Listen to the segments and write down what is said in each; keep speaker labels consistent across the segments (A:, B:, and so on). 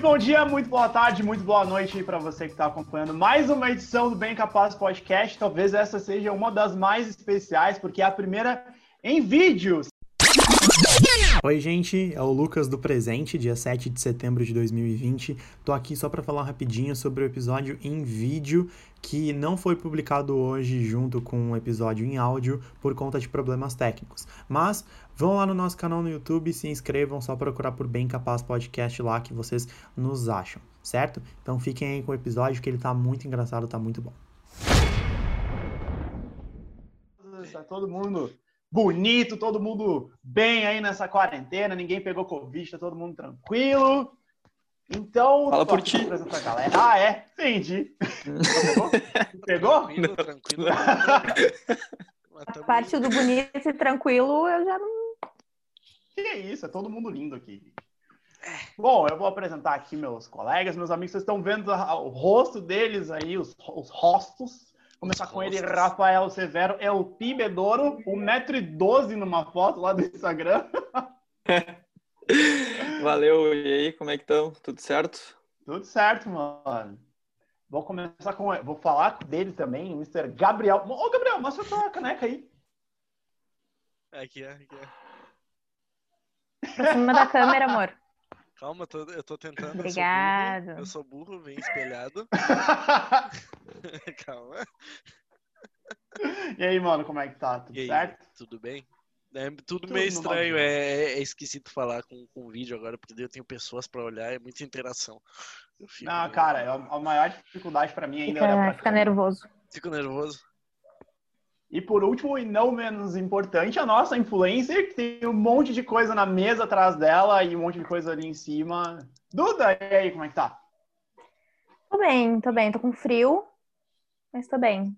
A: Muito bom dia, muito boa tarde, muito boa noite para você que está acompanhando mais uma edição do Bem Capaz Podcast. Talvez essa seja uma das mais especiais, porque é a primeira em vídeos.
B: Oi, gente, é o Lucas do presente, dia 7 de setembro de 2020. Tô aqui só para falar rapidinho sobre o episódio em vídeo que não foi publicado hoje junto com o episódio em áudio por conta de problemas técnicos. Mas vão lá no nosso canal no YouTube, se inscrevam, só procurar por Bem Capaz Podcast lá que vocês nos acham, certo? Então fiquem aí com o episódio que ele tá muito engraçado, tá muito bom.
A: Tá todo mundo bonito, todo mundo bem aí nessa quarentena, ninguém pegou Covid, tá todo mundo tranquilo. Então,
C: Fala por ti.
A: Ah, é? Entendi. pegou?
D: Tranquilo, tranquilo.
E: A parte do bonito e tranquilo, eu já não.
A: Que isso, é todo mundo lindo aqui. Bom, eu vou apresentar aqui meus colegas, meus amigos. Vocês estão vendo o rosto deles aí, os, os rostos. Começar com ele, Rafael Severo, é o Pibedouro, 1,12m numa foto lá do Instagram.
C: Valeu, e aí, como é que estão? Tudo certo?
A: Tudo certo, mano. Vou começar com. Vou falar dele também, o Mr. Gabriel. Ô, Gabriel, mostra a tua caneca aí.
D: Aqui é, aqui é.
E: Pra cima da câmera, amor.
D: Calma, eu tô, eu tô tentando.
E: Obrigado.
D: Eu sou burro, eu sou burro vem espelhado. Calma.
A: E aí, mano, como é que tá? Tudo
D: E aí,
A: certo?
D: tudo bem? É tudo,
A: Tudo
D: meio estranho,
A: áudio.
D: é, é esquisito falar com, com vídeo agora, porque daí eu tenho pessoas pra olhar, é muita interação. Eu fico,
A: Não, cara, é a a maior dificuldade pra mim ainda é olhar
E: Fica,
A: pra
E: fica
A: câmera.
E: nervoso.
D: Fico nervoso.
A: E por último, e não menos importante, a nossa influencer, que tem um monte de coisa na mesa atrás dela e um monte de coisa ali em cima. Duda, e aí, como é que tá?
E: Tô bem, tô bem. Tô com frio, mas tô bem.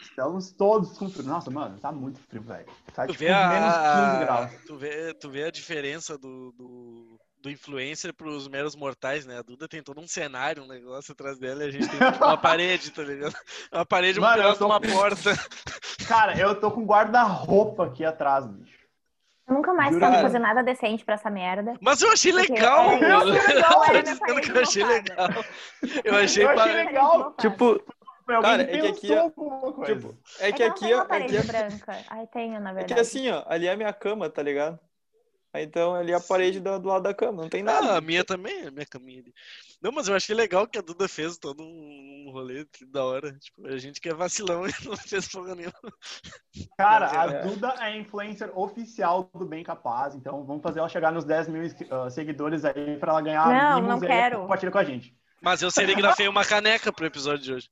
A: Estamos todos com frio. Nossa, mano, tá muito frio, velho. Tá
D: Tu
A: tipo
D: vê, a,
A: menos 15 graus.
D: tu, vê, tu vê a diferença do, do, do influencer pros meros mortais, né? A Duda tem todo um cenário, um negócio atrás dela e a gente tem tipo, uma parede, tá ligado? Uma parede, um
A: Mano, eu
D: pedaço de
A: tô-
D: uma porta.
A: Cara, eu tô com guarda-roupa aqui atrás, bicho.
E: Eu nunca mais
A: Jura?
E: tento fazer nada decente pra essa merda.
D: Mas eu achei legal,
E: legal, era
D: Eu
E: parede
D: que eu achei legal. Eu achei,
A: Eu achei legal.
C: Tipo, Cara, é que aqui é-
A: alguma coisa.
C: tipo, é
E: É
C: que
E: eu
C: aqui,
E: tenho
C: ó,
E: uma
C: é
E: parede
C: que,
E: branca. Ai, tenho, na
C: é
E: verdade.
C: que assim, ó, ali é a minha cama, tá ligado? Aí, Então, ali é a parede do, do lado da cama, não tem nada.
D: Ah, a minha também, a minha caminha ali. Não, mas eu achei legal que a Duda fez todo um rolê que da hora. Tipo, a gente que é vacilão e não fez porra nenhuma.
A: Cara, a
C: é.
A: Duda é a influencer oficial do Bem Capaz, então vamos fazer ela chegar nos 10 mil ah, seguidores aí pra ela ganhar
E: Não, não quero.
A: compartilha com a gente.
D: Mas eu serigrafei uma caneca pro episódio de hoje.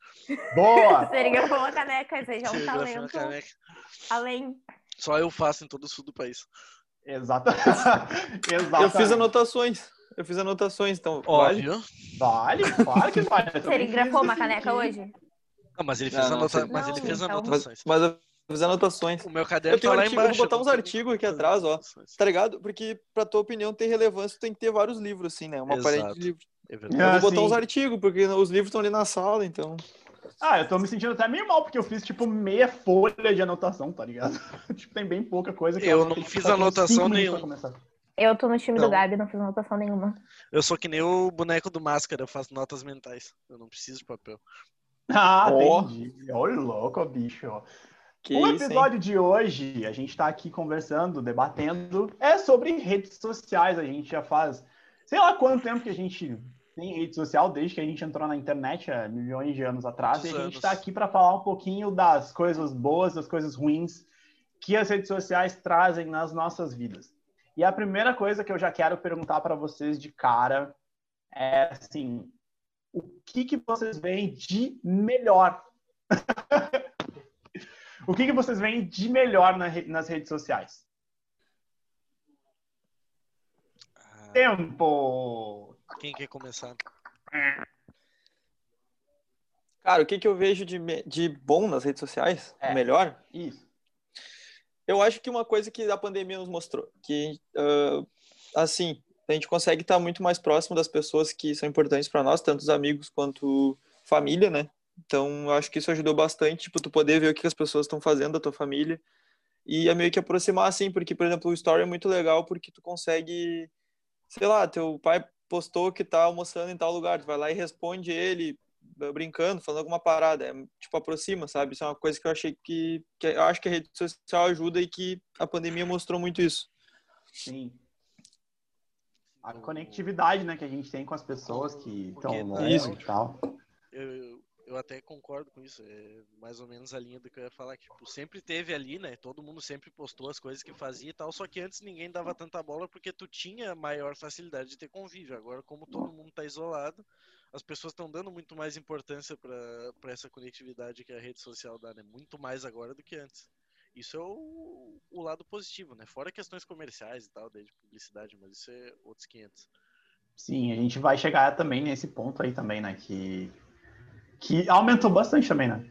A: Boa!
E: Seria uma caneca, isso aí já é um talento
D: caneca.
E: além.
D: Só eu faço em todo o sul do país.
A: Exata... Exatamente.
C: Eu fiz anotações. Eu fiz anotações, então. Vale?
D: Óbvio.
A: Vale, claro que vale.
E: Serigrafou
A: fiz
E: uma caneca hoje?
D: Ah, mas ele fez,
C: Não, não,
D: anota...
C: sei.
D: mas ele
E: Não,
D: fez
E: então.
C: Mas,
D: anotações.
C: mas eu fiz anotações.
D: O meu caderno
C: Eu tenho
D: tá
C: um
D: lá
C: artigo, eu
D: embaixo.
C: vou botar uns artigos aqui atrás, ó. Tá ligado? Porque pra tua opinião ter relevância, tu tem que ter vários livros, assim, né? Uma parede
D: Exato.
C: de livros.
D: É.
C: Eu
A: Ah,
C: vou botar
A: sim.
C: uns artigos, porque os livros estão ali na sala, então.
A: Ah, eu tô me sentindo até meio mal, porque eu fiz, tipo, meia folha de anotação, tá ligado? tipo, tem bem pouca coisa que
D: Eu
A: anotei,
D: não fiz anotação nenhuma.
E: Eu tô no time
D: Não.
E: do Gabi, não fiz anotação nenhuma.
D: Eu sou que nem o boneco do máscara, eu faço notas mentais. Eu não preciso de papel.
A: Ah,
C: Ó.
A: entendi. Olha louco, bicho.
C: Que
A: o
C: isso,
A: episódio de hoje, a gente tá aqui conversando, debatendo, é sobre redes sociais. A gente já faz, sei lá quanto tempo que a gente tem rede social, desde que a gente entrou na internet há milhões de anos atrás.
D: Muitos
A: e a gente
D: anos.
A: tá aqui para falar um pouquinho das coisas boas, das coisas ruins que as redes sociais trazem nas nossas vidas. E a primeira coisa que eu já quero perguntar para vocês de cara é assim, o que que vocês veem de melhor o que, que vocês veem de melhor na nas redes sociais?
D: Ah,
A: Tempo!
D: Quem quer começar?
C: Cara, o que, que eu vejo de, de bom nas redes sociais?
A: É.
C: Melhor?
A: Isso.
C: Eu acho que uma coisa que a pandemia nos mostrou, que, ah, assim, a gente consegue estar muito mais próximo das pessoas que são importantes para nós, tanto os amigos quanto família, né? Então, eu acho que isso ajudou bastante, tipo, tu poder ver o que as pessoas estão fazendo da tua família e é meio que aproximar, assim, porque, por exemplo, o Story é muito legal porque tu consegue, sei lá, teu pai postou que tá almoçando em tal lugar, tu vai lá e responde ele brincando, falando alguma parada, é, tipo aproxima, sabe? Isso é uma coisa que eu achei que, que eu acho que a rede social ajuda e que a pandemia mostrou muito isso.
A: Sim. A conectividade, né, que a gente tem com as pessoas que estão
C: longe
A: e tal.
D: Eu, eu até concordo com isso. É mais ou menos a linha do que eu ia falar. Tipo, sempre teve ali, né? Todo mundo sempre postou as coisas que fazia e tal. Só que antes ninguém dava tanta bola porque tu tinha maior facilidade de ter convívio. Agora, como todo mundo tá isolado, as pessoas estão dando muito mais importância para essa conectividade que a rede social dá, né? Muito mais agora do que antes. Isso é o, o lado positivo, né? Fora questões comerciais e tal, de publicidade, mas isso é outros 500.
A: Sim, a gente vai chegar também nesse ponto aí também, né? Que que aumentou bastante também, né?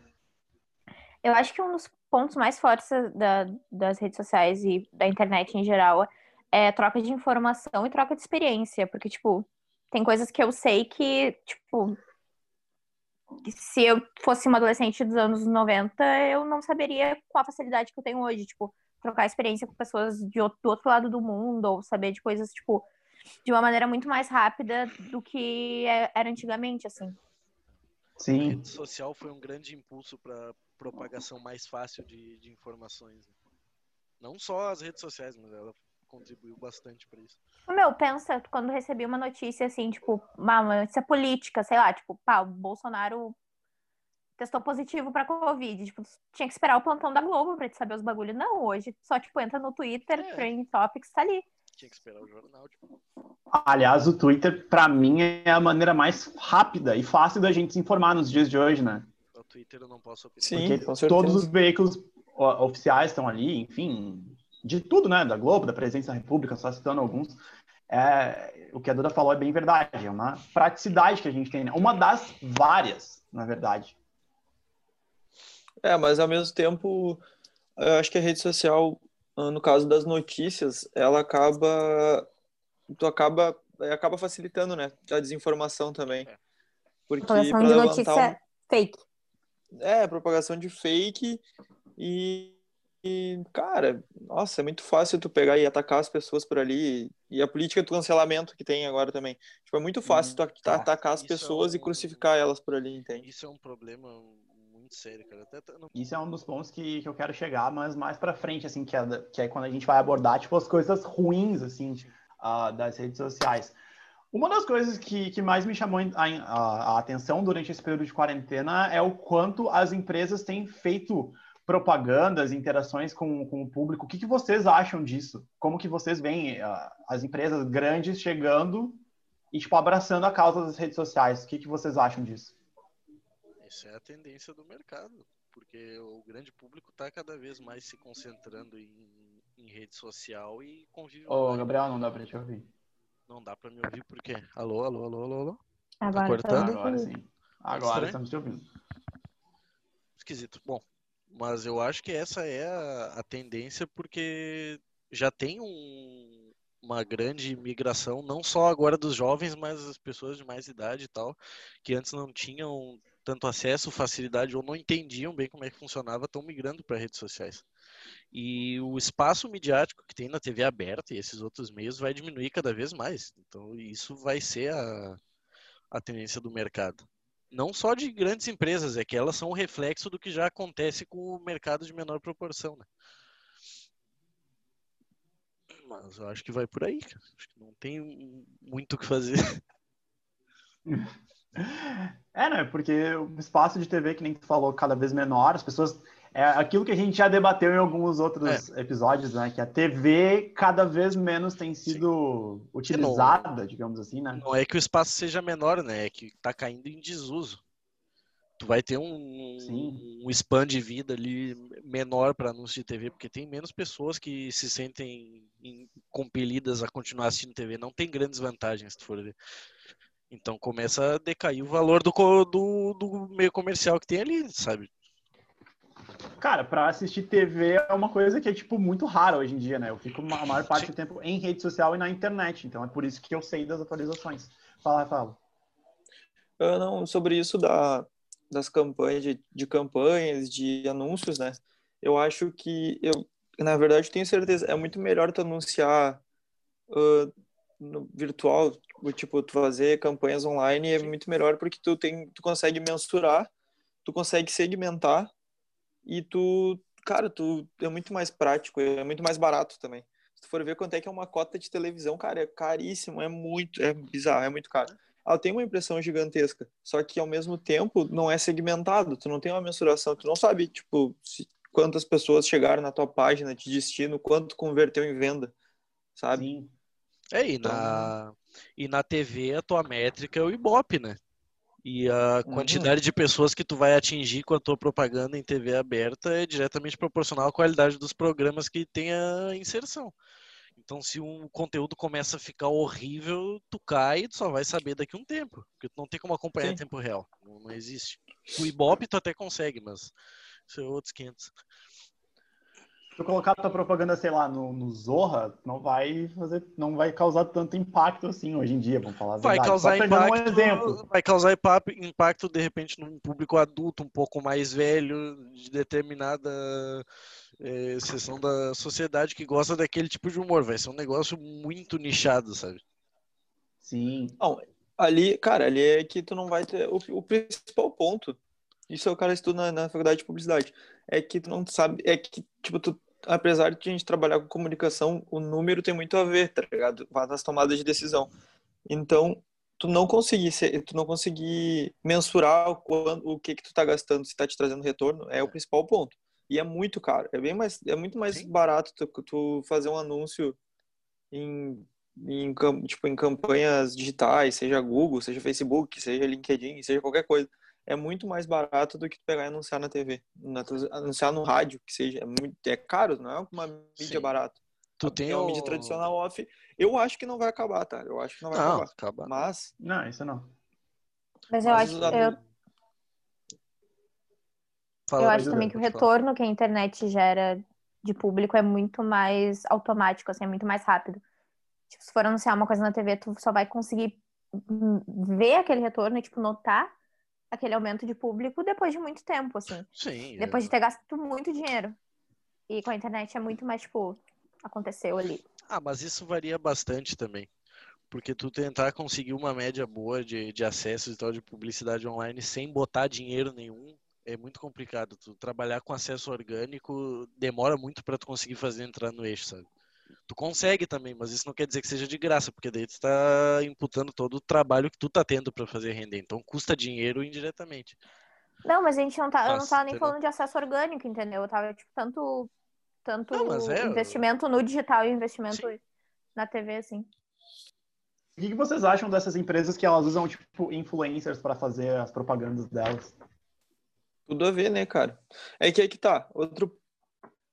E: Eu acho que um dos pontos mais fortes da, das redes sociais e da internet em geral é troca de informação e troca de experiência, porque, tipo, tem coisas que eu sei que, tipo, se eu fosse uma adolescente dos anos 90, eu não saberia com a facilidade que eu tenho hoje, tipo, trocar experiência com pessoas de outro, do outro lado do mundo, ou saber de coisas, tipo, de uma maneira muito mais rápida do que é, era antigamente, assim.
A: Sim.
D: A rede social foi um grande impulso para propagação mais fácil de, de informações. Né? Não só as redes sociais, mas ela contribuiu bastante para isso.
E: Meu, pensa quando recebi uma notícia assim, tipo, uma notícia política, sei lá, tipo, pá, o Bolsonaro testou positivo para Covid. Tipo, tinha que esperar o plantão da Globo pra te saber os bagulhos. Não, hoje só, tipo, entra no Twitter, é. Trending Topics, tá ali.
D: Tinha que esperar o jornal, tipo.
A: Aliás, o Twitter, para mim, é a maneira mais rápida e fácil da gente se informar nos dias de hoje, né?
D: O Twitter eu não posso opinar.
A: Sim, Porque todos os veículos oficiais estão ali, enfim, de tudo, né? Da Globo, da Presidência da República, só citando alguns. É, o que a Duda falou é bem verdade, é uma praticidade que a gente tem, né? uma das várias, na verdade.
C: É, mas ao mesmo tempo, eu acho que a rede social no caso das notícias, ela acaba tu acaba acaba facilitando, né, a desinformação também.
E: É. Porque propagação de notícia um... fake.
C: É, propagação de fake e, e, cara, nossa, é muito fácil tu pegar e atacar as pessoas por ali e a política do cancelamento que tem agora também. Tipo, é muito fácil hum, tu atacar as pessoas é um... e crucificar elas por ali, entende?
D: Isso é um problema muito sério, cara. Até, não...
A: Isso é um dos pontos que, que eu quero chegar, mas mais pra frente, assim, que é, que é quando a gente vai abordar, tipo, as coisas ruins, assim, uh, das redes sociais. Uma das coisas que, que mais me chamou a, a, a, atenção durante esse período de quarentena é o quanto as empresas têm feito propagandas, interações com, com o público. O que, que vocês acham disso? Como que vocês veem uh, as empresas grandes chegando e, tipo, abraçando a causa das redes sociais? O que, que vocês acham disso?
D: Isso é a tendência do mercado, porque o grande público está cada vez mais se concentrando em, em rede social e convive.
A: Ô, oh, Gabriel, não dá para te ouvir.
D: Não dá para me ouvir por quê? Alô, alô, alô, alô, alô?
E: Agora tá
A: cortando? Agora sim. Agora estamos te ouvindo.
D: Esquisito. Bom, mas eu acho que essa é a, a tendência porque já tem um, uma grande migração, não só agora dos jovens, mas as pessoas de mais idade e tal, que antes não tinham tanto acesso, facilidade ou não entendiam bem como é que funcionava, estão migrando para redes sociais. E o espaço midiático que tem na TV aberta e esses outros meios vai diminuir cada vez mais. Então, isso vai ser a, a tendência do mercado. Não só de grandes empresas, é que elas são um reflexo do que já acontece com o mercado de menor proporção. Né? Mas eu acho que vai por aí. Acho que não tem muito o que fazer.
A: É, né? Porque o espaço de TV, que nem tu falou, cada vez menor, as pessoas. É aquilo que a gente já debateu em alguns outros é. episódios, né? Que a TV cada vez menos tem sido Sim. utilizada, não, digamos assim, né?
D: Não é que o espaço seja menor, né? É que tá caindo em desuso. Tu vai ter um, um span de vida ali menor para anúncio de TV, porque tem menos pessoas que se sentem compelidas a continuar assistindo TV. Não tem grandes vantagens, se tu for ver. Então começa a decair o valor do, do, do meio comercial que tem ali, sabe?
A: Cara, para assistir TV é uma coisa que é, tipo, muito rara hoje em dia, né? Eu fico a maior parte Sim. do tempo em rede social e na internet, então é por isso que eu sei das atualizações. Fala, fala.
C: Eu não, sobre isso da, das campanhas, de, de campanhas, de anúncios, né? Eu acho que, eu, na verdade, tenho certeza, é muito melhor tu anunciar uh, no virtual, tipo, tu fazer campanhas online é muito melhor porque tu tem, tu consegue mensurar, tu consegue segmentar e tu, cara, tu é muito mais prático, é muito mais barato também. Se tu for ver quanto é que é uma cota de televisão, cara, é caríssimo, é muito, é bizarro, é muito caro. Ela tem uma impressão gigantesca, só que ao mesmo tempo não é segmentado, tu não tem uma mensuração, tu não sabe, tipo, se, quantas pessoas chegaram na tua página de destino, quanto converteu em venda, sabe? Sim.
D: É, e na, e na TV a tua métrica é o Ibope, né? E a uhum. quantidade uhum. de pessoas que tu vai atingir com a tua propaganda em TV aberta é diretamente proporcional à qualidade dos programas que tem a inserção. Então, se um conteúdo começa a ficar horrível, tu cai e tu só vai saber daqui a um tempo. Porque tu não tem como acompanhar Sim. em tempo real. Não, não existe. O Ibope tu até consegue, mas isso é outros 500
A: tu colocar tua propaganda, sei lá, no, no Zorra, não vai fazer, não vai causar tanto impacto assim hoje em dia, vamos falar
D: vai
A: verdade.
D: Causar impacto, um exemplo. Vai causar impacto, de repente, num público adulto, um pouco mais velho, de determinada é, seção da sociedade que gosta daquele tipo de humor. Vai ser um negócio muito nichado, sabe?
C: Sim. Não, ali, cara, ali é que tu não vai ter. O, o principal ponto isso é o cara estuda na, na, faculdade de publicidade. É que tu não sabe, é que, tipo, tu apesar de a gente trabalhar com comunicação, o número tem muito a ver, tá ligado? Nas tomadas de decisão. Então, tu não conseguir ser, tu não conseguir mensurar o, quando, o que que tu tá gastando, se tá te trazendo retorno, é o principal ponto. E é muito caro. É bem mais, é muito mais Sim. barato tu, tu, fazer um anúncio em, em, tipo, em campanhas digitais, seja Google, seja Facebook, seja LinkedIn, seja qualquer coisa é muito mais barato do que pegar e anunciar na TV, na, anunciar no rádio, que seja, é, muito, é caro, não é uma mídia Sim. barata.
D: Tu tem
C: é uma o... mídia tradicional off. Eu acho que não vai acabar, tá? Eu acho que não vai não, acabar. Acaba. Mas.
A: Não, isso não.
E: Mas eu mas acho. Eu, Fala, eu acho também que o retorno que a internet gera de público é muito mais automático, assim, é muito mais rápido. Tipo, se for anunciar uma coisa na TV, tu só vai conseguir ver aquele retorno e, tipo, notar aquele aumento de público depois de muito tempo, assim.
D: Sim.
E: Depois é... de ter gasto muito dinheiro. E com a internet é muito mais, tipo, aconteceu ali.
D: Ah, mas isso varia bastante também. Porque tu tentar conseguir uma média boa de, de acessos e tal de publicidade online sem botar dinheiro nenhum é muito complicado. Tu trabalhar com acesso orgânico demora muito para tu conseguir fazer entrar no eixo, sabe? Tu consegue também, mas isso não quer dizer que seja de graça, porque daí tu está imputando todo o trabalho que tu tá tendo para fazer render. Então custa dinheiro indiretamente.
E: Não, mas a gente não tá, Nossa, eu não tava nem entendeu? falando de acesso orgânico, entendeu? Eu tava tipo tanto tanto não, é... investimento no digital e investimento Sim. na TV assim.
A: O que vocês acham dessas empresas que elas usam tipo influencers para fazer as propagandas delas?
C: Tudo a ver, né, cara? É que aí que tá. Outro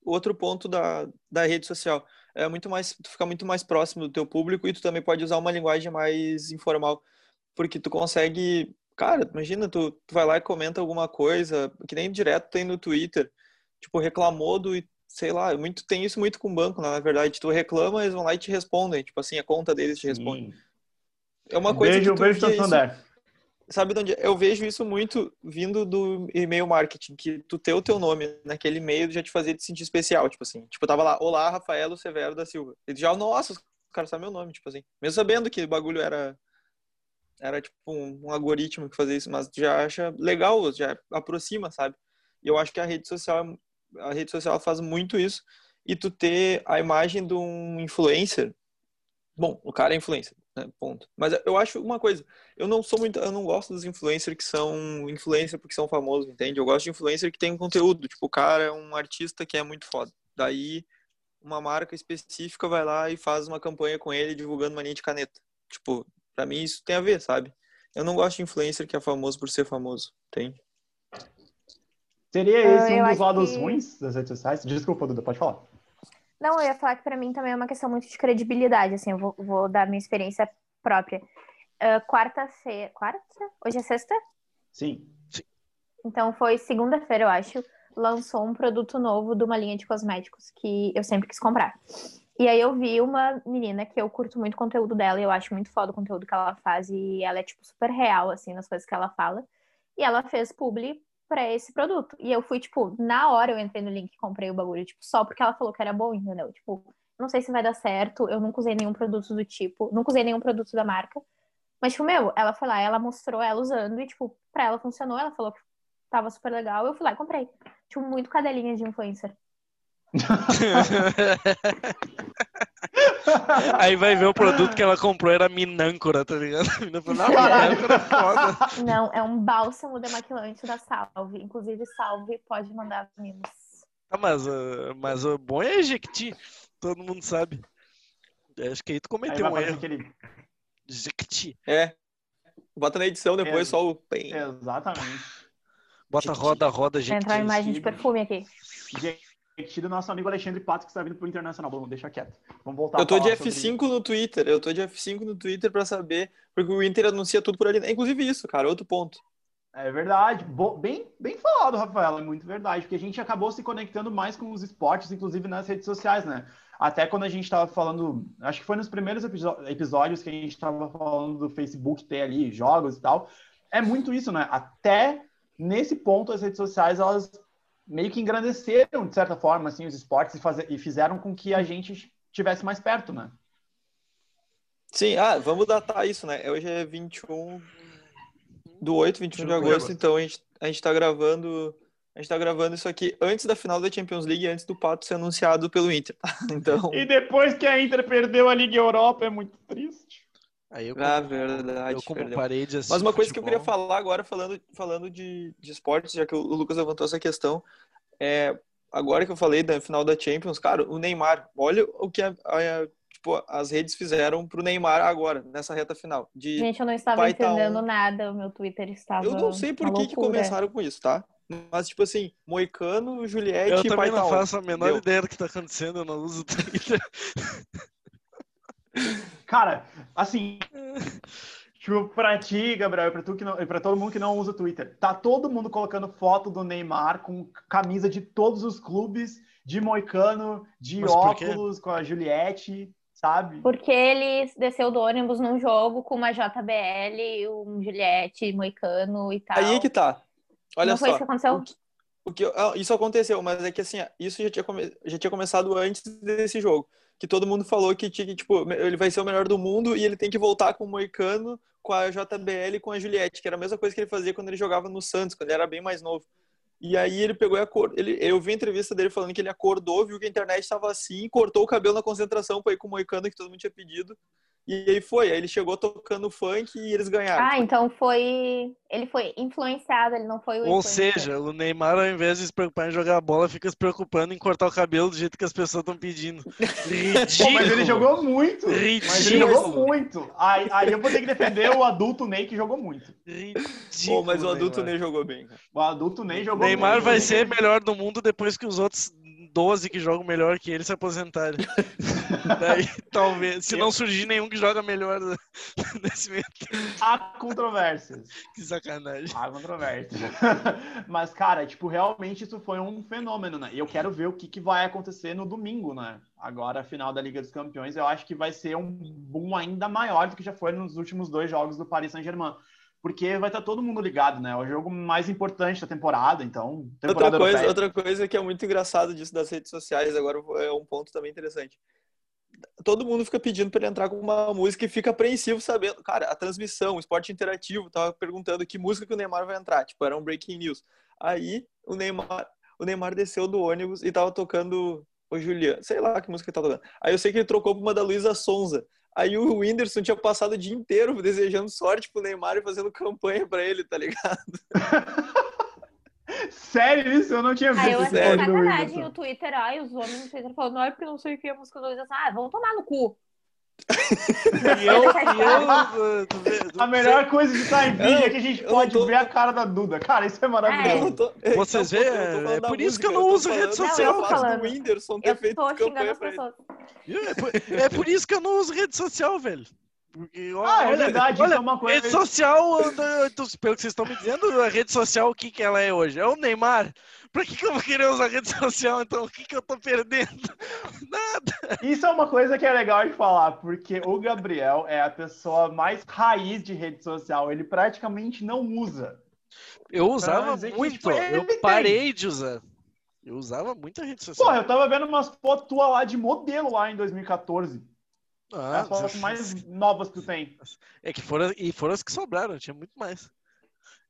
C: outro ponto da, da rede social é muito mais tu fica muito mais próximo do teu público e tu também pode usar uma linguagem mais informal. Porque tu consegue cara imagina tu, tu vai lá e comenta alguma coisa que nem direto tem no Twitter. Tipo reclamou do sei lá muito tem isso muito com banco na verdade. Tu reclama eles vão lá e te respondem. Tipo assim a conta deles te responde. É uma coisa
A: beijo,
C: que tu,
A: beijo Santander
C: sabe de onde? Eu vejo isso muito vindo do e-mail marketing que tu ter o teu nome naquele e-mail já te fazia te sentir especial tipo assim. Tipo tava lá olá Rafaelo Severo da Silva. E já nossa os caras sabem meu nome tipo assim. Mesmo sabendo que o bagulho era era tipo um, um, algoritmo que fazia isso mas já acha legal já aproxima sabe? E eu acho que a rede social a rede social faz muito isso. E tu ter a imagem de um influencer bom o cara é influencer né? Ponto. Mas eu acho uma coisa, eu não sou muito, eu não gosto dos influencers que são influencer porque são famosos, entende? Eu gosto de influencer que tem um conteúdo, tipo, o cara é um artista que é muito foda. Daí uma marca específica vai lá e faz uma campanha com ele divulgando uma linha de caneta. Tipo, para mim isso tem a ver, sabe? Eu não gosto de influencer que é famoso por ser famoso, entende?
A: Seria esse um dos lados que... ruins das redes sociais? Desculpa, Duda, pode falar.
E: Não, eu ia falar que para mim também é uma questão muito de credibilidade, assim, eu vou, vou dar minha experiência própria. Uh, Quarta-feira. Quarta? Hoje é sexta?
A: Sim.
E: Então foi segunda-feira, eu acho, lançou um produto novo de uma linha de cosméticos que eu sempre quis comprar. E aí eu vi uma menina que eu curto muito o conteúdo dela e eu acho muito foda o conteúdo que ela faz e ela é, tipo, super real, assim, nas coisas que ela fala. E ela fez publi para esse produto. E eu fui, tipo, na hora eu entrei no link e comprei o bagulho, tipo, só porque ela falou que era bom, entendeu? Tipo, não sei se vai dar certo, eu nunca usei nenhum produto do tipo, nunca usei nenhum produto da marca. Mas, tipo, meu, ela foi lá, ela mostrou ela usando e, tipo, pra ela funcionou, ela falou que tava super legal, eu fui lá e comprei. Tipo, muito cadelinha de influencer.
D: Aí vai ver o produto que ela comprou era minâncora, tá ligado? Falou, não, minâncora é foda.
E: Não, é um bálsamo demaquilante da Salve. Inclusive, Salve pode mandar mimos.
D: Ah, mas, uh, mas o bom é Jequiti, todo mundo sabe. Acho que aí tu
A: Aí
D: cometeu
A: vai
D: um erro.
A: aquele...
C: É.
D: Jequiti.
C: Bota na edição depois
A: É.
C: só o. Bem.
A: Exatamente.
D: Bota
C: Jequiti.
D: roda, roda,
E: Vai entrar uma imagem de perfume aqui.
A: Gente, do nosso amigo Alexandre Pato, que está vindo pro Internacional. Vamos deixar quieto. Vamos voltar
C: Eu tô de
A: falar sobre-
C: F5 no Twitter. Eu tô de F5 no Twitter pra saber. Porque o Inter anuncia tudo por ali. Inclusive isso, cara. Outro ponto.
A: É verdade. Bo- Bem, bem falado, Rafael. É muito verdade. Porque a gente acabou se conectando mais com os esportes, inclusive nas redes sociais, né? Até quando a gente estava falando, acho que foi nos primeiros episódios que a gente estava falando do Facebook ter ali jogos e tal. É muito isso, né? Até nesse ponto as redes sociais elas meio que engrandeceram de certa forma assim os esportes e, fazer, e fizeram com que a gente estivesse mais perto, né?
C: Sim, ah, vamos datar isso, né? Hoje é 21 do 8, 21 de
D: 21 de
C: agosto, então a gente, a gente tá gravando. A gente tá gravando isso aqui antes da final da Champions League, antes do Pato ser anunciado pelo Inter? Então.
A: E depois que a Inter perdeu a Liga Europa é muito triste.
D: Aí eu,
C: Ah, verdade.
D: eu como parei de assistir
C: Mas uma coisa que eu queria
D: futebol-
C: falar agora, falando, falando de, de esportes, já que o Lucas levantou essa questão, é, agora que eu falei da final da Champions, cara, o Neymar, olha o que a- a- tipo, as redes fizeram pro Neymar agora, nessa reta final. De,
E: Gente, eu não estava
C: tá
E: entendendo
C: um-
E: nada, o meu Twitter estava.
C: eu não sei por que, que começaram com isso, tá? Mas, tipo assim, Moicano, Juliette
D: Eu
C: e
D: também não faço a menor
C: Deu.
D: ideia do que tá acontecendo, eu não uso o Twitter.
A: Cara, assim, tipo, pra ti, Gabriel, e pra, tu que não, e pra todo mundo que não usa o Twitter, tá todo mundo colocando foto do Neymar com camisa de todos os clubes, de moicano, de
D: Mas
A: óculos, com a Juliette, sabe?
E: Porque ele desceu do ônibus num jogo com uma JBL, um Juliette, Moicano e tal.
C: Aí que tá. Olha
E: não
C: só.
E: foi isso que aconteceu?
C: O que- o que, ah, isso aconteceu, mas é que assim, isso já tinha, come- já tinha começado antes desse jogo. Que todo mundo falou que, tipo, ele vai ser o melhor do mundo e ele tem que voltar com o Moicano, com a JBL e com a Juliette, que era a mesma coisa que ele fazia quando ele jogava no Santos, quando ele era bem mais novo. E aí ele pegou e acordou. Ele, eu vi a entrevista dele falando que ele acordou, viu que a internet estava assim, cortou o cabelo na concentração para ir com o Moicano que todo mundo tinha pedido. E aí foi. Aí ele chegou tocando funk e eles ganharam.
E: Ah, então foi. Ele foi influenciado, ele não foi o
D: Ou seja, o Neymar, ao invés de se preocupar em jogar bola, fica se preocupando em cortar o cabelo do jeito que as pessoas estão pedindo. Ridículo.
A: Mas ele jogou muito. Mas ele
D: Ridículo.
A: jogou muito. Aí, aí eu vou ter que defender o adulto Ney que jogou muito.
D: Ridículo,
C: Pô, mas o adulto
D: Neymar.
C: nem jogou bem.
A: O adulto Ney jogou
D: Neymar
A: muito.
D: vai ser melhor do mundo depois que os outros 12 que jogam melhor que ele se aposentarem. Daí, talvez, se não surgir nenhum que joga melhor nesse meio tempo.
A: Há controvérsias.
D: Que sacanagem.
A: Há controvérsias. Mas, cara, tipo, realmente isso foi um fenômeno, né? E eu quero ver o que, que vai acontecer no domingo, né? Agora, a final da Liga dos Campeões, eu acho que vai ser um boom ainda maior do que já foi nos últimos dois jogos do Paris Saint-Germain. Porque vai estar todo mundo ligado, né? É o jogo mais importante da temporada, então.
C: Outra
A: Temporada
C: coisa,
A: europeia.
C: outra coisa que é muito engraçado disso das redes sociais, agora é um ponto também interessante. Todo mundo fica pedindo para ele entrar com uma música e fica apreensivo sabendo. Cara, a transmissão, o esporte interativo, tava perguntando que música que o Neymar vai entrar. Tipo, era um breaking news. Aí o Neymar, o Neymar desceu do ônibus e tava tocando o Juliano. Sei lá que música ele tava tocando. Aí eu sei que ele trocou por uma da Luísa Sonza. Aí o Whindersson tinha passado o dia inteiro desejando sorte pro Neymar e fazendo campanha para ele, tá ligado?
A: Sério isso? Eu não tinha visto
E: Aí eu achei
A: do
E: sacanagem o Twitter, ai, os homens no Twitter falando, não é porque eu não sei o que é a música do Luiz Ah, vamos tomar no cu.
D: E eu, e eu,
A: A melhor coisa de estar em vídeo é que a gente pode
C: tô-
A: ver a cara da Duda. Cara, isso é maravilhoso.
C: não tô-
D: Vocês
C: falando
D: é por isso que eu não uso rede social.
C: do
E: Não, eu tô
C: do
E: falando.
C: Whindersson ter
E: Eu
C: feito
E: tô xingando as pessoas.
D: É por, é por isso que eu não uso rede social, velho. Porque,
A: Ah, é verdade,
D: olha,
A: isso é uma coisa.
D: Rede social, pelo que vocês estão me dizendo, a rede social, o que, que ela é hoje? É o Neymar. Pra que, que eu vou querer usar rede social, então? O que, que eu tô perdendo? Nada.
A: Isso é uma coisa que é legal de falar, porque o Gabriel é a pessoa mais raiz de rede social. Ele praticamente não usa.
D: Eu usava muito, eu parei de usar. Eu usava muita rede social.
A: Porra, eu tava vendo umas fotos tuas lá de modelo lá em 2014.
D: Ah,
A: as fotos mais novas que tu tem.
D: É que foram, e foram as que sobraram, tinha muito mais.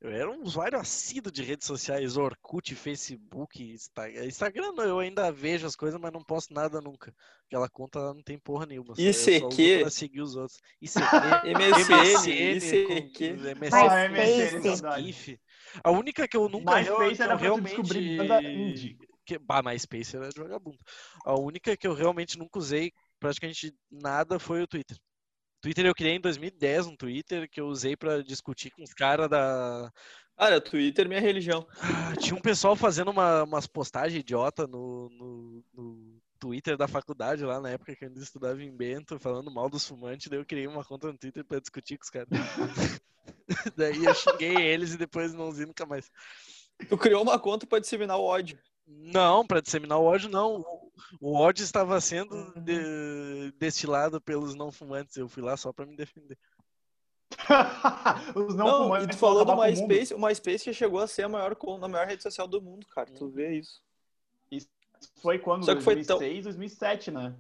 D: Eu era um usuário assíduo de redes sociais, Orkut, Facebook, Instagram. Instagram eu ainda vejo as coisas, mas não posto nada nunca. Aquela conta não tem porra nenhuma.
C: ICQ?
D: Pra seguir os outros. ICQ,
C: MSN, ICQ.
D: MSN, GIF. A única que eu nunca
A: MySpace
D: eu,
A: era descobrir banda indie.
D: Que, bah, MySpace era de vagabundo. A única que eu realmente nunca usei praticamente nada foi o Twitter. Twitter eu criei em 2010 um Twitter que eu usei para discutir com os caras da.
C: Cara, Twitter é minha religião.
D: Ah, tinha um pessoal fazendo uma, umas postagens idiota no, no, no, Twitter da faculdade lá na época que eu ainda estudava em Bento, falando mal dos fumantes, daí eu criei uma conta no Twitter para discutir com os caras. daí eu xinguei eles e depois não usei nunca mais.
C: Tu criou uma conta para disseminar o ódio.
D: Não, para disseminar o ódio, não. O ódio estava sendo uhum. de, destilado pelos não fumantes. Eu fui lá só para me defender.
C: Os não, não fumantes. E tu falou do MySpace. O MySpace chegou a ser a maior, a maior rede social do mundo, cara. Tu vê isso.
A: Isso foi quando? Só que 2006, foi tão... 2007, né?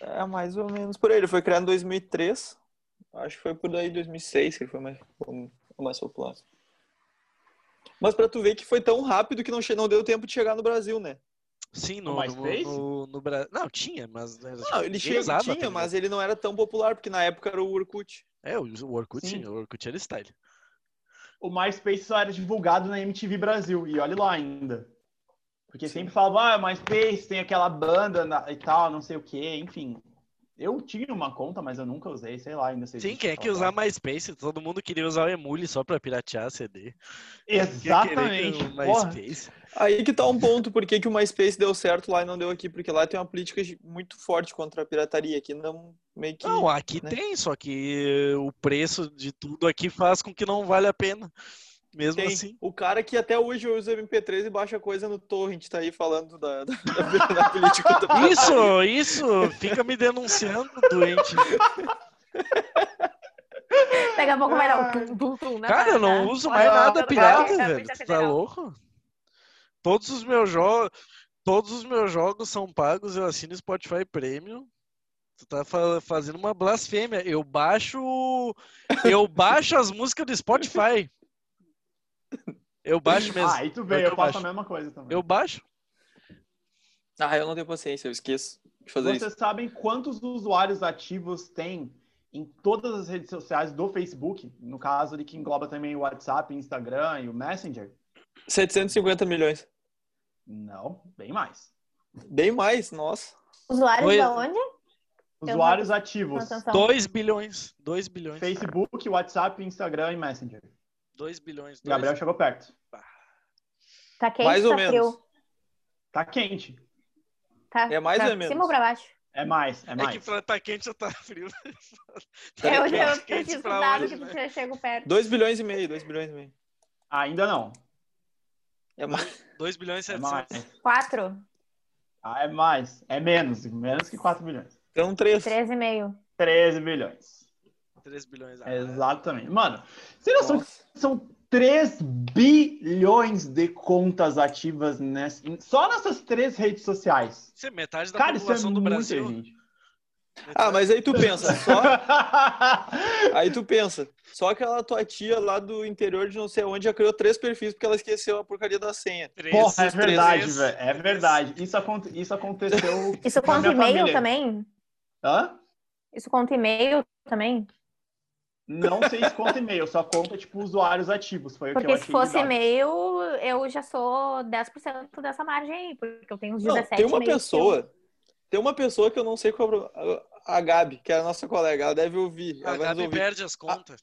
C: É, mais ou menos por aí. Ele foi criado em 2003. Acho que foi por aí 2006 que ele foi mais, mais popular. Mas para tu ver que foi tão rápido que não, não deu tempo de chegar no Brasil, né?
D: Sim, no, no, no, no Brasil. Não, tinha, mas.
C: Não, tipo, ele tinha, também. mas ele não era tão popular, porque na época era o Orkut.
D: É, o Orkut, Sim. o Orkut era style.
A: O MySpace só era divulgado na MTV Brasil, e olha lá ainda. Porque Sim. sempre falava, ah, MySpace tem aquela banda e tal, não sei o que, enfim. Eu tinha uma conta, mas eu nunca usei, sei lá, ainda sei.
D: Sim, quem é que usar MySpace? Todo mundo queria usar o Emule só pra piratear CD.
A: Exatamente.
C: MySpace. Aí que tá um ponto, por que, que o MySpace deu certo lá e não deu aqui? Porque lá tem uma política muito forte contra a pirataria, aqui não meio que...
D: Não, aqui né? tem, só que o preço de tudo aqui faz com que não vale a pena. Mesmo Tem. assim.
C: O cara que até hoje usa MP3 e baixa coisa no torrent tá aí falando da, da, da, da política.
D: Do isso, isso! Fica me denunciando, doente.
E: Daqui a pouco vai dar um tum, tum, tum,
D: né? Cara, eu não uso mais nada pirata, velho. Tá louco? Todos os meus jogos. Todos os meus jogos são pagos, eu assino Spotify Premium. Tu tá fazendo uma blasfêmia. Eu baixo. Eu baixo as músicas do Spotify. Eu baixo mesmo.
A: Ah, e tu vê, eu, eu faço a mesma coisa também.
D: Eu baixo.
C: Ah, eu não tenho paciência, eu esqueço de fazer
A: Vocês isso. sabem quantos usuários ativos tem em todas as redes sociais do Facebook? No caso ali que engloba também o WhatsApp, o Instagram e o Messenger?
C: 750 milhões.
A: Não, bem mais.
C: Bem mais, nossa.
E: Usuários Oi. aonde?
A: Usuários ativos.
D: 2 bilhões. 2 bilhões.
A: Facebook, WhatsApp, Instagram e Messenger.
D: 2 bilhões.
A: Dois... Gabriel chegou perto.
E: Tá quente mais ou tá menos. Frio?
A: Tá quente.
E: Tá,
C: é mais
E: pra
C: ou menos.
E: cima ou pra baixo?
A: É mais, é mais.
D: É que pra tá quente ou tá frio.
E: tá é, eu, quente, eu escutado hoje, que né? tu chegou perto.
C: 2 bilhões e meio, 2 bilhões e meio.
A: Ainda não.
C: É mais.
D: 2 bilhões e
E: 700. 4.
A: Ah, é mais. É menos. Menos que 4 bilhões.
C: Então 3.
E: 13,5.
A: 13 bilhões.
D: 3 bilhões. Ah,
A: Exatamente. Mano, você não são, são 3 bilhões de contas ativas nessa, só nessas três redes sociais.
D: Isso é metade da Cara, população é do Brasil. Gente.
C: Ah, mas aí tu pensa, só. aí tu pensa, só aquela tua tia lá do interior de não sei onde já criou três perfis porque ela esqueceu a porcaria da senha.
A: Três, Porra, é verdade, velho. É verdade. Isso, aconte... isso aconteceu.
E: Isso conta e-mail também?
A: Hã?
E: Isso conta e-mail também?
A: Não sei se conta e-mail, só conta, tipo, usuários ativos. Foi
E: porque
A: o que
E: eu se fosse e-mail, eu já sou 10% dessa margem aí, porque eu tenho uns 17 não,
C: Tem uma pessoa, eu... tem uma pessoa que eu não sei qual é a Gabi, que é a nossa colega, ela deve ouvir.
D: A Gabi ouvir. perde as contas.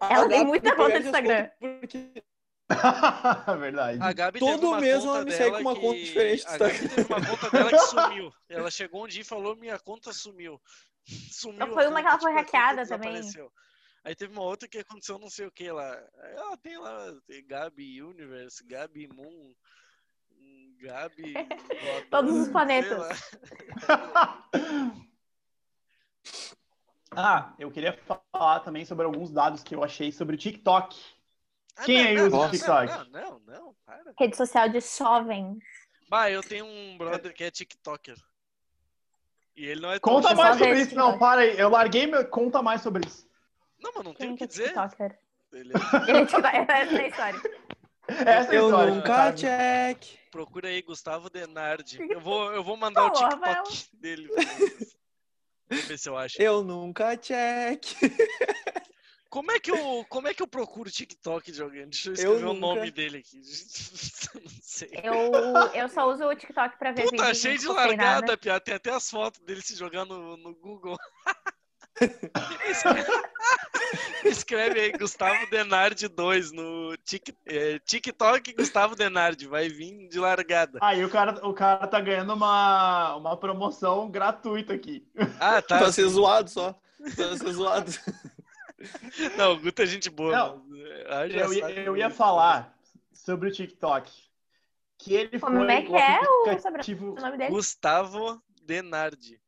E: A, ela a tem muita conta no Instagram. Porque...
A: Verdade.
D: A Gabi
C: Todo mês ela me segue com uma que... conta diferente.
D: A Gabi teve uma conta dela que sumiu. Ela chegou um dia e falou: minha conta sumiu.
E: Sumiu. Foi uma que ela foi hackeada também.
D: Aí teve uma outra que aconteceu não sei o que lá. Ela tem lá tem Gabi Universe, Gabi Moon, Gabi.
E: Todos os planetas.
A: ah, eu queria falar também sobre alguns dados que eu achei sobre o TikTok. Ah, Quem não, aí usa o TikTok?
D: Não, não, não, para.
E: Rede social de jovens.
D: Bah, eu tenho um brother que é TikToker. E ele não é
A: Conta mais sobre isso. Não, para aí. Eu larguei meu. Conta mais sobre isso.
D: Não, mas não tem o
E: que é
D: dizer.
E: TikToker?
D: Ele
E: é TikTok- Essa é a história.
A: Essa é a
C: Eu
A: história.
C: nunca
A: sabe?
C: check.
D: Procura aí, Gustavo Denardi. Eu vou, eu vou mandar o
E: Porra,
D: TikTok dele. pra vocês. Vamos ver se eu acho.
C: Eu nunca check.
D: Como é que eu, como é que eu procuro o TikTok de alguém? Deixa eu
C: Eu
D: escrever o
C: nunca.
D: nome dele aqui. não sei.
E: Eu, eu só uso o TikTok pra ver
D: Puta,
E: vídeos.
D: cheio
E: não
D: de largada, Pia. Tem até as fotos dele se jogar no, no Google. Escreve aí, Gustavo Denardi 2 no Tik- é, TikTok Gustavo Denardi. Vai vir de largada.
A: Aí o cara, o cara tá ganhando uma, uma promoção gratuita aqui.
D: Ah, tá.
C: Pra ser zoado só. Pra ser zoado.
D: Não, Guto é gente boa.
A: Não,
D: é, ah,
A: Eu, ia- eu ia falar sobre o TikTok. Que ele
E: Como
A: foi
E: é que é o
A: aplicativo.
E: O nome dele?
D: Gustavo Denardi.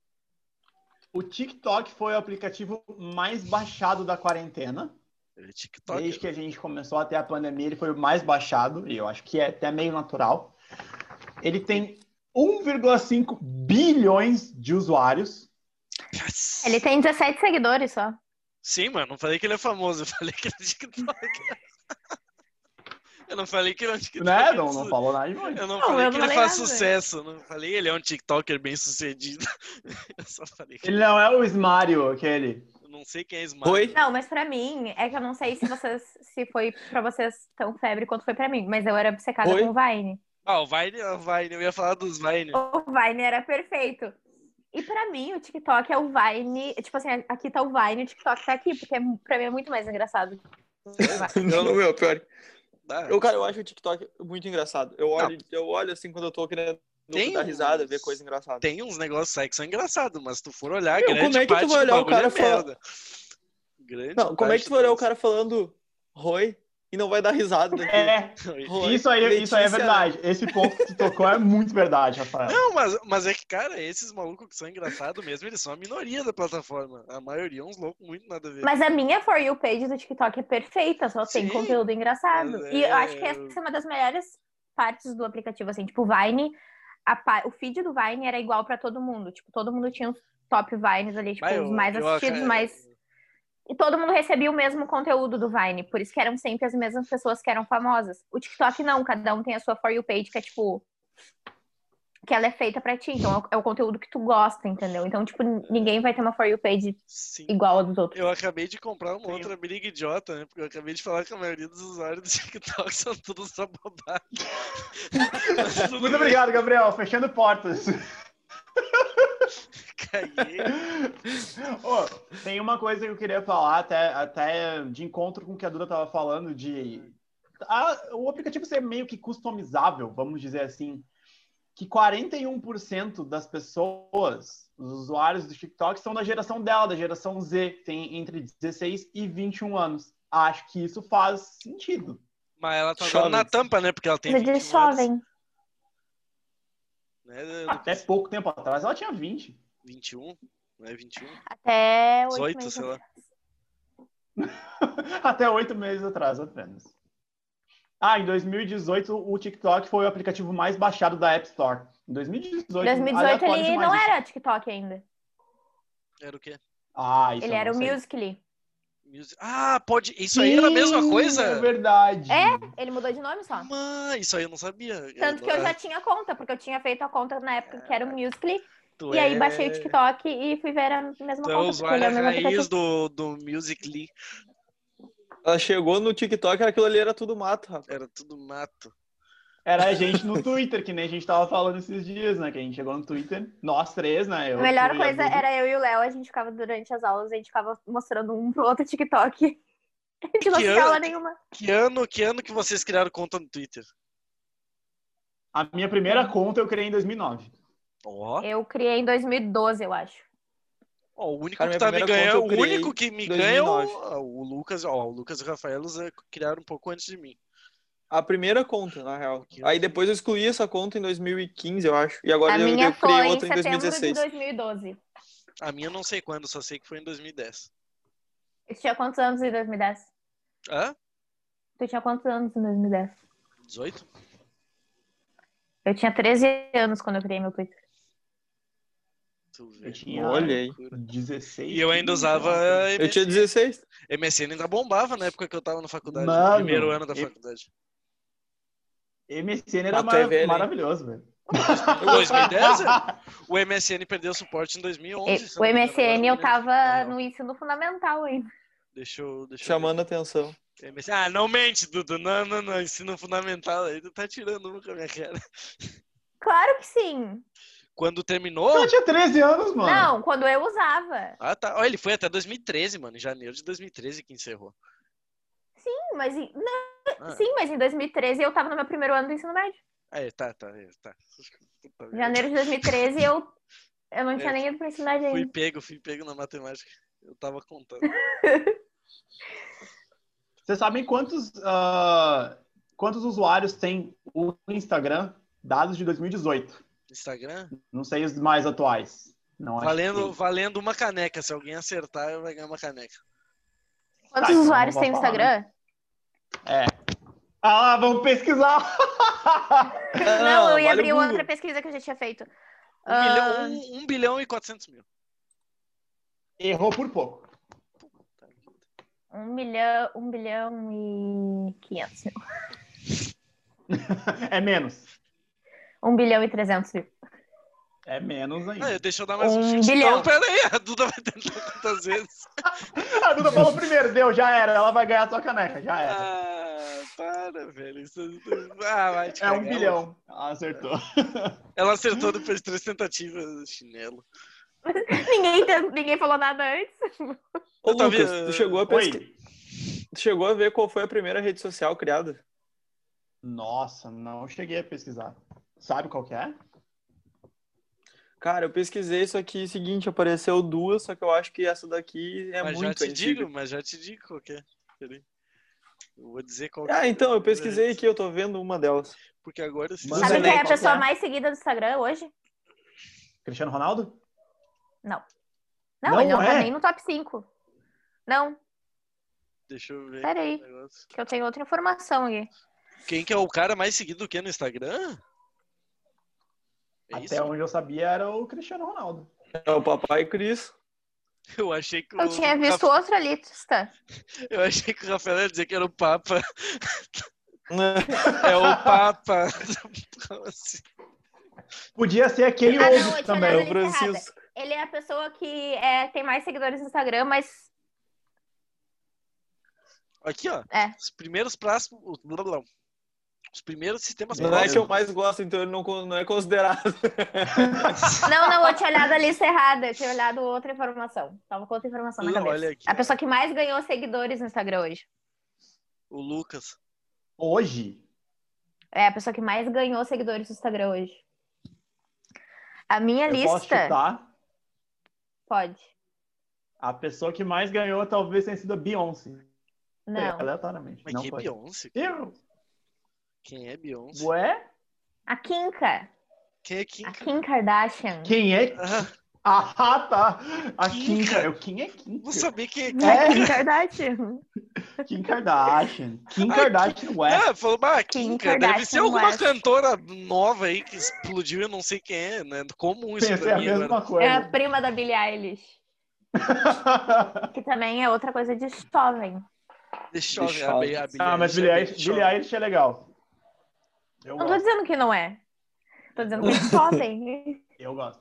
A: O TikTok foi o aplicativo mais baixado da quarentena.
D: É TikTok.
A: Desde que a gente começou até a pandemia, ele foi o mais baixado, e eu acho que é até meio natural. Ele tem 1,5 bilhões de usuários.
E: Ele tem 17 seguidores só.
D: Sim, mano, não falei que ele é famoso, eu falei que ele é TikTok. eu não falei que ele é um TikTok.
A: Né? Não, não falou nada de muito.
D: Eu não,
E: Não,
D: falei
E: eu
D: que
E: não
D: ele
E: falei
D: faz
E: nada.
D: sucesso, não falei ele é um TikToker bem sucedido. Eu só falei que
A: Ele não é o Smario, aquele.
D: eu não sei quem é Smart.
C: Oi?
E: Não, mas pra mim, é que eu não sei se vocês se foi pra vocês tão febre quanto foi pra mim, mas eu era obcecada
C: Oi?
E: com o Vine.
D: Ah, o Vine, o Vine, eu ia falar dos Vine.
E: O Vine era perfeito. E pra mim, o TikTok é o Vine. Tipo assim, aqui tá o Vine, o TikTok tá aqui, porque é- pra mim é muito mais engraçado.
C: Não, não, meu, pior.
D: Ah,
C: Eu, cara, eu acho o TikTok muito engraçado. Eu olho, eu olho assim quando eu tô querendo
D: Tem
C: dar risada,
D: uns-
C: ver coisa engraçada.
D: Tem uns negócios aí que são engraçados, mas se tu for olhar,
C: Meu,
D: grande
C: como é que tu vai olhar o
D: bagulho
C: cara
D: é merda. Grande
C: Não, como é que tu vai olhar o cara falando Oi e não vai dar risada daqui?
A: É, isso aí, isso aí é
C: Letícia,
A: verdade. Esse ponto que tu tocou é muito verdade, Rafael.
D: Não, mas, mas é que, cara, esses malucos que são engraçados mesmo, eles são a minoria da plataforma. A maioria é uns loucos muito nada a ver.
E: Mas a minha For You page do TikTok é perfeita, só tem
D: Sim,
E: conteúdo engraçado.
D: mas
E: E eu
D: é-
E: acho que essa é uma das melhores partes do aplicativo, assim, tipo, o Vine, a o feed do Vine era igual pra todo mundo. Tipo, todo mundo tinha os top Vines ali, tipo,
D: Mas
E: os
D: eu-
E: mais
D: eu
E: assistidos,
D: acho-
E: mais. E todo mundo recebia o mesmo conteúdo do Vine, por isso que eram sempre as mesmas pessoas que eram famosas. O TikTok não, cada um tem a sua For You page, que é tipo. Que ela é feita pra ti, então é o- conteúdo que tu gosta, entendeu? Então, tipo, ninguém vai ter uma For You page
D: Sim.
E: igual a dos outros.
D: Eu acabei de comprar uma
A: Sim.
D: outra briga idiota, né? Porque eu acabei de falar que a maioria dos usuários do TikTok são todos só bobagem. Mas tudo
A: Muito obrigado, Gabriel. Fechando portas. Ô, tem uma coisa que eu queria falar, até, até de encontro com o que a Duda estava falando, de ah, o aplicativo ser meio que customizável, vamos dizer assim, que 41% das pessoas, os usuários do TikTok, são da geração dela, da geração Z, que tem entre 16 e 21 anos. Acho que isso faz sentido.
D: Mas ela tá na tampa, né? Porque ela tem
E: Mas
D: 21
E: eles
D: anos.
E: Chovem.
D: Né,
A: Até
D: Lucas?
A: pouco tempo atrás ela tinha 20.
D: 21? Não é 21?
E: Até oito
D: 18,
E: meses
D: sei lá.
A: Até oito meses atrás apenas. Ah, em 2018 o TikTok foi o aplicativo mais baixado da App Store. Em 2018,
E: Em 2018
A: aleatório
E: ele não
A: isso.
E: era TikTok ainda.
D: Era o quê?
A: Ah, isso
E: Ele era o. Musical.ly.
D: Music- Ah, pode. Isso aí era a mesma coisa?
A: É verdade.
E: É? Ele mudou de nome só.
D: Mãe, isso aí eu não sabia.
E: Tanto que eu
D: Ah,
E: já tinha conta, porque eu tinha feito a conta na época que era o Musical.ly.
D: tu
E: E aí
D: é-
E: baixei o TikTok e fui ver a mesma
D: Tu é
E: conta. é
D: usuário
E: mesmo
D: raiz do, do Musical.ly.
C: Ela chegou no TikTok, aquilo ali era tudo mato, rapaz.
D: Era tudo mato.
A: Era a gente no Twitter, que nem a gente tava falando esses dias, né? Que a gente chegou no Twitter, nós três, né? Eu,
E: A melhor
A: e a
E: coisa era eu e o Léo, a gente ficava durante as aulas, a gente ficava mostrando um pro outro TikTok. A gente não
D: Que
E: ficava
D: ano?
E: nenhuma.
D: Que ano, que ano que vocês criaram conta no Twitter?
A: A minha primeira conta eu criei em 2009.
D: Ó,
E: Eu criei em 2012, eu acho.
D: ó, o único
C: Cara,
D: que tá me ganhando,
C: eu
D: o único que me
C: em
D: ganha é o,
C: 2009.
D: o Lucas, ó, o Lucas e o Rafael eh, criaram um pouco antes de mim.
C: A primeira conta, na real. Aí depois eu excluí essa conta em 2015, eu acho. E agora
E: a
C: eu,
E: minha
C: eu criei
E: foi em
C: outra em
E: setembro
C: 2016.
E: de 2012.
D: A minha não sei quando, só sei que foi em 2010.
E: Tu tinha quantos anos em 2010?
D: Hã?
E: Tu tinha quantos anos em 2010?
D: 18?
E: Eu tinha 13 anos quando eu criei meu Twitter.
D: Tu vê.
A: Eu tinha
C: Olha aí.
A: 16.
D: E eu ainda usava
C: Eu tinha 16.
D: MSN ainda bombava na época que eu tava na faculdade, no
A: Mano,
D: primeiro ano da
A: eu-
D: faculdade.
A: MSN era
C: é velho, hein?
A: maravilhoso, velho.
D: 2010, é? o MSN perdeu suporte em 2011. se
E: O
D: não me engano,
E: MSN eu tava no ensino fundamental ainda.
D: Deixa eu, deixa eu
C: Chamando atenção.
D: ver. MSN. Ah, não mente, Dudu. Não, não, não. Ensino fundamental. Aí tu tá tirando uma com a minha cara.
E: Claro que sim.
D: Quando terminou.
A: Eu tinha 13 anos, mano.
E: Não, quando eu usava.
D: Ah, tá. Olha, ele foi até 2013, mano. Em janeiro de 2013 que encerrou.
E: Sim, mas não,
D: Ah,
E: sim, mas em 2013 eu tava no meu primeiro ano do ensino médio.
D: É, tá, tá, tá.
E: Janeiro de 2013 eu, eu não tinha
D: É,
E: nem ido pro ensino médio
D: Fui
E: ainda.
D: pego, fui pego na matemática. Eu tava contando.
A: Vocês sabem quantos, ah, quantos usuários tem o Instagram? Dados de 2018.
D: Instagram?
A: Não sei os mais atuais. Não, acho
D: Valendo,
A: que-
D: valendo uma caneca. Se alguém acertar, eu vai ganhar uma caneca.
E: Quantos
A: Tá, então
E: usuários tem no
A: vou falar,
E: Instagram?
A: É. Ah, vamos pesquisar!
E: Não, eu ia
C: vale
E: abrir
C: o
E: outra pesquisa que eu já tinha feito.
D: Um,
E: Ah,
D: bilhão, um, um bilhão e 400 mil.
A: Errou por pouco.
E: Um milhão, um bilhão e quinhentos mil.
A: É menos.
E: Um bilhão e trezentos mil.
A: É menos ainda.
D: Ah, deixa eu dar mais um,
E: Um
D: chute.
E: bilhão.
D: Então, pera aí. A Duda vai tentar quantas vezes?
A: A Duda falou primeiro, deu, já era. Ela vai ganhar a sua caneca, já era.
D: Ah, para, velho. Isso... Ah, vai te
A: É um bilhão. Ah, acertou.
D: Ela acertou depois de três tentativas, chinelo.
E: ninguém, te- ninguém falou nada antes.
C: Ô, Lucas, tu chegou, a pesqui-
A: Oi.
C: tu chegou a ver qual foi a primeira rede social criada?
A: Nossa, não cheguei a pesquisar. Sabe qual que é?
C: Cara, eu pesquisei isso aqui, seguinte, apareceu duas, só que eu acho que essa daqui é
D: mas já
C: muito
D: te
C: antiga.
D: digo, mas já te digo qual que é. Peraí. Eu vou dizer qual que
C: Ah,
D: é.
C: então, eu pesquisei aqui, eu tô vendo uma delas.
D: Porque agora
A: Manda
E: Sabe quem é a pessoa
A: é?
E: mais seguida do Instagram hoje?
A: Cristiano Ronaldo?
E: Não,
A: Não
E: ele não tá
A: é?
E: nem no top 5. Não,
D: Deixa eu ver.
E: pera aí,
D: o negócio.
E: que eu tenho outra informação aqui.
D: Quem que é o cara mais seguido do que no Instagram? É
A: Até
D: isso?
A: onde eu sabia era o Cristiano Ronaldo.
C: É o Papai Cris.
D: Eu achei que o
E: Eu tinha visto
D: Rafa-
E: outra lista.
D: Eu achei que o Rafael ia dizer que era o Papa. É o Papa.
A: Podia ser aquele
E: Ah,
A: outro
E: tinha
A: também.
C: É o Francisco.
E: Ele é a pessoa que é, tem mais seguidores no Instagram, mas
D: Aqui, ó.
E: É.
D: Os primeiros próximos. blá, blá, blá. Os primeiros sistemas
C: Não é que eu mais gosto, então ele não, não é considerado.
E: Não, não, eu tinha olhado a lista errada. Eu tinha olhado outra informação. Tava com outra informação na cabeça.
D: olha aqui,
E: a pessoa que mais ganhou seguidores no Instagram hoje.
D: O Lucas.
A: Hoje,
E: É a pessoa que mais ganhou seguidores no Instagram hoje. A minha
A: eu posso
E: lista.
A: chutar.
E: Pode.
A: A pessoa que mais ganhou talvez tenha sido a Beyoncé. É,
E: Não.
A: aleatoriamente.
D: Mas
A: não
D: quem é
A: foi.
D: Beyoncé?
A: Eu?
D: Quem é Beyoncé?
A: Ué?
E: A Kinka.
D: Quem é Kim?
E: A Kim Kardashian.
A: Quem é?
D: Ah,
A: Ah, tá. A
D: Kim,
A: Kim,
D: cara.
A: Quem é Kim?
D: vou saber quem é Kim.
E: A Kim Kardashian.
A: Kim Kardashian. Kim Kardashian West.
D: Ah, falou, bah,
E: Kim
D: Kim, cara, deve
E: Kardashian
D: ser alguma
E: West.
D: cantora nova aí que explodiu, eu não sei quem é, né? Comum isso
A: Pensei
D: pra
A: a
D: mim
A: mesma
D: agora.
A: coisa.
E: É a prima da Billie Eilish. Que também é outra coisa de jovem.
D: Deixa eu ver
C: Deixa
D: a, Billie- a Billie
A: ah, mas Billie
D: é
A: Eilish,
D: bem
A: Billie
D: jovem.
A: Eilish é legal. Eu
E: Não tô
A: gosto.
E: dizendo que não é. Tô dizendo que é jovem.
A: Eu gosto.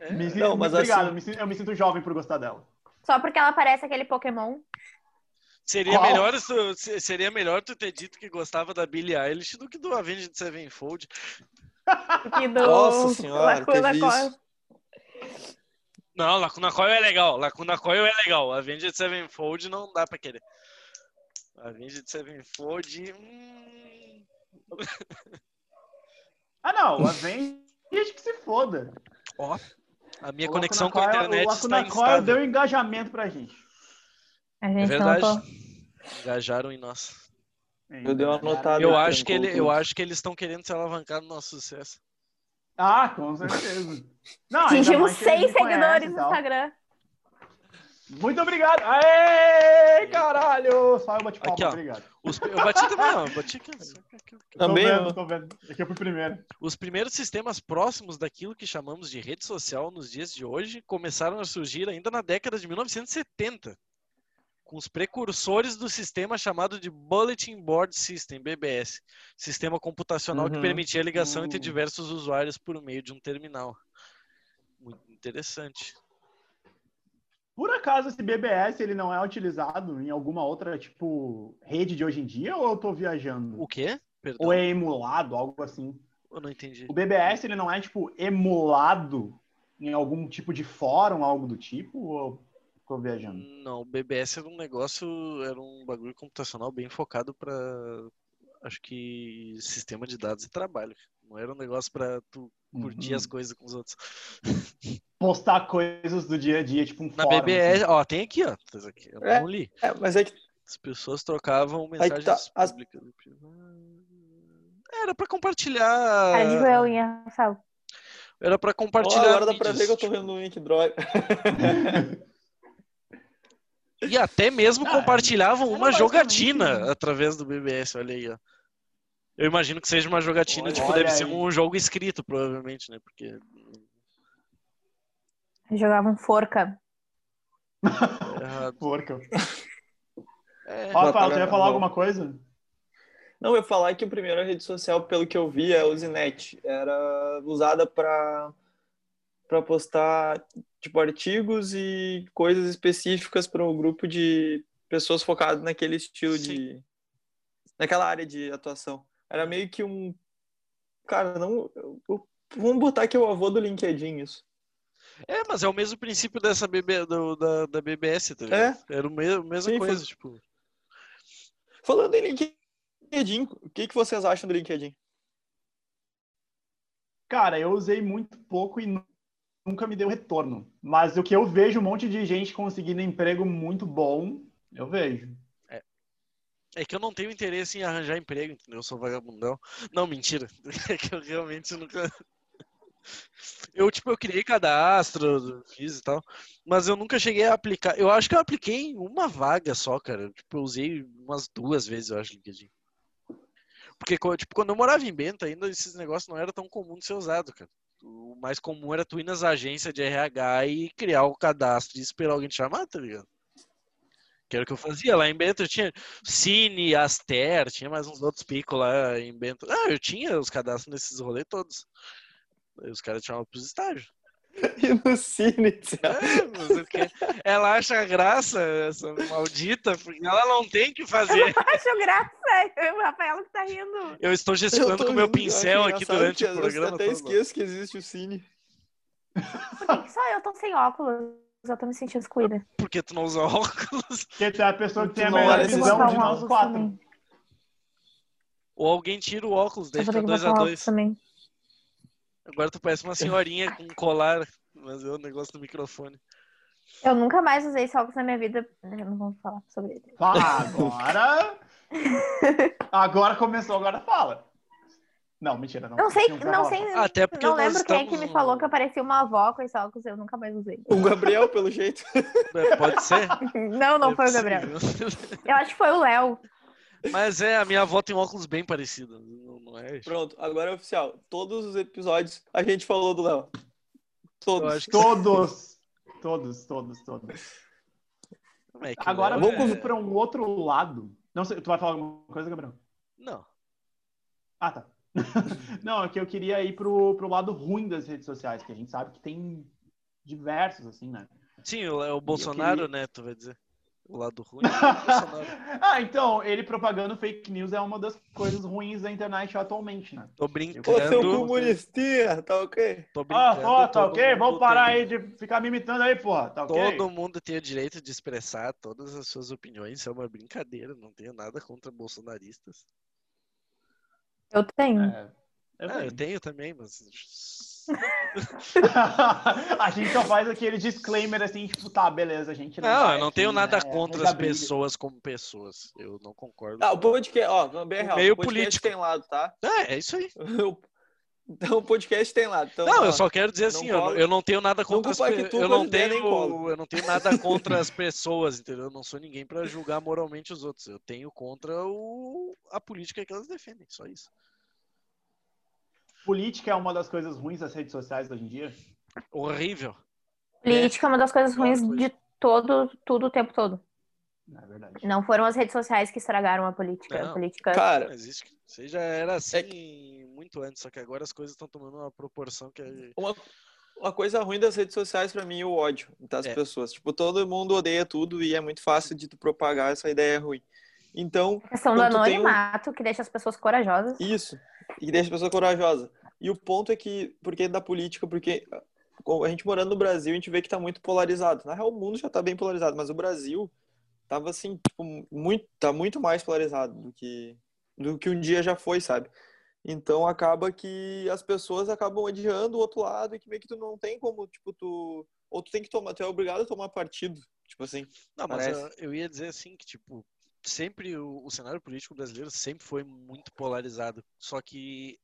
D: É?
A: Me sinto-
C: Não, mas
A: obrigado,
C: assim-
A: eu, me sinto, eu me sinto jovem por gostar dela.
E: Só porque ela parece aquele Pokémon.
D: Seria
A: Qual?
D: melhor, tu, se- seria melhor tu ter dito que gostava da Billie Eilish do que do Avenged Sevenfold.
E: Que do
C: Nossa senhora,
E: Lacuna
C: teve
E: Coil.
C: isso.
D: Não, Lacuna Coil é legal. Lacuna Coil é legal. Avenged Sevenfold não dá pra querer. Avenged Sevenfold. Hum...
A: Ah, não. O Avenged que se foda.
D: Ó, a minha
A: O
D: conexão com a internet
A: O
D: está instável.
A: deu engajamento pra gente.
E: A
D: É
E: gente
D: verdade.
E: não tô-
D: Engajaram em nós.
C: Eu dei uma notada.
D: Eu acho que, ele, eu acho que eles estão querendo se alavancar no nosso sucesso.
A: Ah, com certeza. Não,
E: Atingimos
A: mais que eles
E: 100
A: me conhecem
E: seguidores no. Instagram.
A: Muito obrigado! Aê, caralho! Só eu bati palma,
D: Aqui, ó.
A: obrigado.
D: Os, eu bati também, ó. Bati aqui.
C: Também,
A: tô vendo, tô vendo. Aqui eu fui primeiro.
D: Os primeiros sistemas próximos daquilo que chamamos de rede social nos dias de hoje começaram a surgir ainda na década de 1970, com os precursores do sistema chamado de Bulletin Board System, BBS, sistema computacional que
C: Uhum.
D: permitia a ligação entre
A: Uh.
D: diversos usuários por meio de um terminal. Muito interessante.
A: Por acaso esse BBS ele não é utilizado em alguma outra, tipo, rede de hoje em dia ou eu tô viajando?
D: O quê? Perdão,
A: Ou é emulado, algo assim?
D: eu não entendi.
A: O BBS ele não é, tipo, emulado em algum tipo de fórum, algo do tipo? Ou tô viajando?
D: Não, o BBS era um negócio, era um bagulho computacional bem focado para, acho que sistema de dados e trabalho. Não era um negócio para tu curtir
A: Uhum.
D: as coisas com os outros.
A: Postar coisas do dia a dia, tipo um
D: Na
A: fórum.
D: BBS,
A: assim.
D: ó, tem aqui, ó. tá aqui, Eu
C: É.
D: não li.
C: É, mas é que
D: As pessoas trocavam
C: Aí
D: mensagens
C: tá, as-
D: públicas. Era pra compartilhar.
E: eu em Rafael.
D: Era pra compartilhar.
C: agora dá pra ver que eu tô
D: tipo,
C: vendo um link, droga.
D: E até mesmo
A: Ah,
D: compartilhavam uma jogatina através do BBS, olha aí, ó. Eu imagino que seja uma jogatina,
C: Olha
D: tipo,
A: aí.
D: deve ser um jogo escrito, provavelmente, né? Porque
E: Jogavam forca.
A: Porca.
D: É,
A: Ó, Rafael, você ia falar alguma coisa?
C: Não, eu ia falar que a primeira rede social, pelo que eu vi, é o Zinet. Era usada para para postar tipo artigos e coisas específicas para um grupo de pessoas focadas naquele estilo de naquela área de atuação. Era meio que um cara, não, eu- eu- vamos botar que é o avô do LinkedIn isso.
D: É, mas é o mesmo princípio dessa BB, do- da, da BBS, tá ligado? Era o mesmo, a mesma
C: Sim,
D: coisa,
C: foi-
D: tipo.
C: Falando em LinkedIn, o que que vocês acham do LinkedIn?
A: Cara, eu usei muito pouco e nu- nunca me deu retorno. Mas o que eu vejo um monte de gente conseguindo emprego muito bom, eu vejo.
D: É que eu não tenho interesse em arranjar emprego, entendeu? Eu sou vagabundão. Não, mentira. É que eu realmente nunca. Eu, tipo, eu criei cadastro, fiz e tal, mas eu nunca cheguei a aplicar. Eu acho que eu apliquei uma vaga só, cara. Tipo, eu usei umas duas vezes, eu acho, LinkedIn. Porque, tipo, quando eu morava em Bento, ainda esses negócios não era tão comum de ser usado, cara. O mais comum era tu ir nas agências de RH e criar o cadastro e esperar alguém te chamar, tá ligado? Que era o que eu fazia lá em Bento. Eu tinha Cine, Aster, tinha mais uns outros picos lá em Bento. Ah, eu tinha os cadastros nesses rolês todos. Aí os caras te chamam pros estágios.
C: E no cine,
D: é, é ela acha graça, essa maldita, porque ela não tem o que fazer.
E: Eu acho graça, é o Rafael que tá rindo.
D: Eu estou gesticulando eu com o meu pincel aqui durante o programa.
C: Eu até esqueço que existe o cine.
E: Por que só eu tô sem óculos? Eu tô me sentindo excluída.
D: Porque tu não usa óculos?
A: Porque tu é a pessoa que tem a melhor visão de nós quatro.
E: Também.
D: Ou alguém tira o óculos, deixa pra
E: 2x2.
D: Agora tu parece uma senhorinha com um colar, mas é o negócio do microfone.
E: Eu nunca mais usei óculos na minha vida. Eu não vou falar sobre ele.
A: Agora. agora começou, agora fala. Não, mentira. Não,
E: Não sei, não
A: falar.
E: sei.
D: Até porque
E: não lembro quem é que me
D: no-
E: falou que eu parecia uma avó com esse óculos. Eu nunca mais usei.
C: O Gabriel, pelo jeito.
D: Pode ser.
E: Não, não
D: É
E: foi o Gabriel.
D: possível.
E: Eu acho que foi o Léo.
D: Mas é, a minha avó tem um óculos bem parecido. Não, não é?
C: Pronto, agora é oficial. Todos os episódios a gente falou do Léo. Todos.
D: que
A: Todos. Todos, todos, todos.
D: é que
A: Agora
D: Léo
A: vamos
D: é-
A: para um outro lado. Não sei, tu vai falar alguma coisa, Gabriel?
D: Não.
A: Ah, tá. Não, é que eu queria ir pro, pro lado ruim das redes sociais, que a gente sabe que tem diversos, assim, né?
D: Sim, o, é o Bolsonaro,
A: queria-
D: né? Tu vai dizer. O lado ruim é
A: ah, então, ele propagando fake news é uma das coisas ruins da internet atualmente, né?
D: Tô
C: Ô, seu
D: brincando.
C: comunistinha, tá ok?
D: Tô
A: Ah,
D: brincando.
A: pô, tá
D: todo
A: ok?
D: mundo
A: Vamos parar
D: tem-
A: aí de ficar me imitando aí, porra, tá?
D: Todo mundo tem o direito de expressar todas as suas opiniões. Isso é uma brincadeira. Não tenho nada contra bolsonaristas.
E: Eu tenho.
A: É, eu
D: Ah, eu
A: tenho.
D: tenho também, mas.
A: a gente só faz aquele disclaimer assim, tipo, tá, beleza, a gente não
D: Não, eu não
A: aqui,
D: tenho nada
A: né,
D: contra as pessoas como pessoas. Eu não concordo.
C: Ah, o podcast, ó, bem real.
D: meio
C: o podcast
D: político.
C: tem lado, tá?
D: É, é isso aí.
C: Então o podcast tem lá. Então,
D: não,
C: ó,
D: eu só quero dizer assim, eu, eu não tenho nada contra as
C: compactua
D: pe- eu não tenho eu não tenho nada contra as pessoas, entendeu? Eu não sou ninguém pra julgar moralmente os outros. Eu tenho contra o, a política que elas defendem, só isso.
A: Política é uma das coisas ruins das redes sociais hoje em dia.
D: Horrível.
E: Política é uma das coisas
D: Pior
E: ruins de todo, tudo o tempo todo.
A: É verdade.
E: Não foram as redes sociais que estragaram a política.
D: Não.
E: A política.
C: Cara,
D: Mas isso, já era assim
C: É
D: muito antes, só que agora as coisas estão tomando uma proporção que é...
C: uma, uma coisa ruim das redes sociais pra mim é o ódio das
D: É.
C: pessoas. Tipo, todo mundo odeia tudo e é muito fácil de tu propagar essa ideia ruim. Então,
E: A questão do
C: tem um-
E: anonimato, que deixa as pessoas corajosas.
C: Isso. E deixa a pessoa corajosa. E o ponto é que, porque da política, porque a gente morando no Brasil, a gente vê que tá muito polarizado. Na real, o mundo já tá bem polarizado, mas o Brasil tava assim, tipo, muito, tá muito mais polarizado do que do que um dia já foi, sabe? Então acaba que as pessoas acabam odiando o outro lado e que meio que tu não tem como, tipo, tu ou tu tem que tomar, tu é obrigado a tomar partido, tipo assim.
D: Não, mas eu, eu ia dizer assim que, tipo, sempre o, o cenário político brasileiro sempre foi muito polarizado. Só que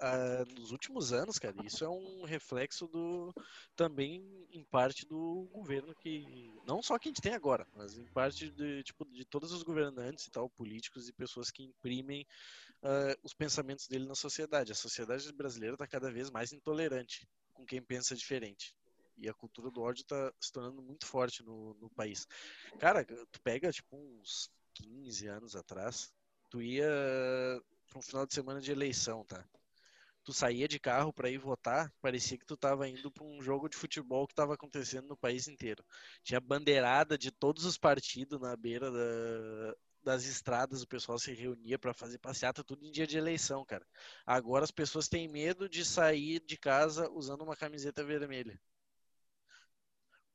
D: ah, nos últimos anos, cara, isso é um reflexo do também em parte do governo que não só que a gente tem agora, mas em parte de tipo de todos os governantes e tal, políticos e pessoas que imprimem ah, os pensamentos dele na sociedade. A sociedade brasileira está cada vez mais intolerante com quem pensa diferente. E a cultura do ódio está se tornando muito forte no, no país. Cara, tu pega tipo uns 15 anos atrás, tu ia para um final de semana de eleição, tá? Tu saía de carro para ir votar, parecia que tu tava indo para um jogo de futebol que tava acontecendo no país inteiro. Tinha bandeirada de todos os partidos na beira da- das estradas, o pessoal se reunia para fazer passeata, tudo em dia de eleição, cara. Agora as pessoas têm medo de sair de casa usando uma camiseta vermelha.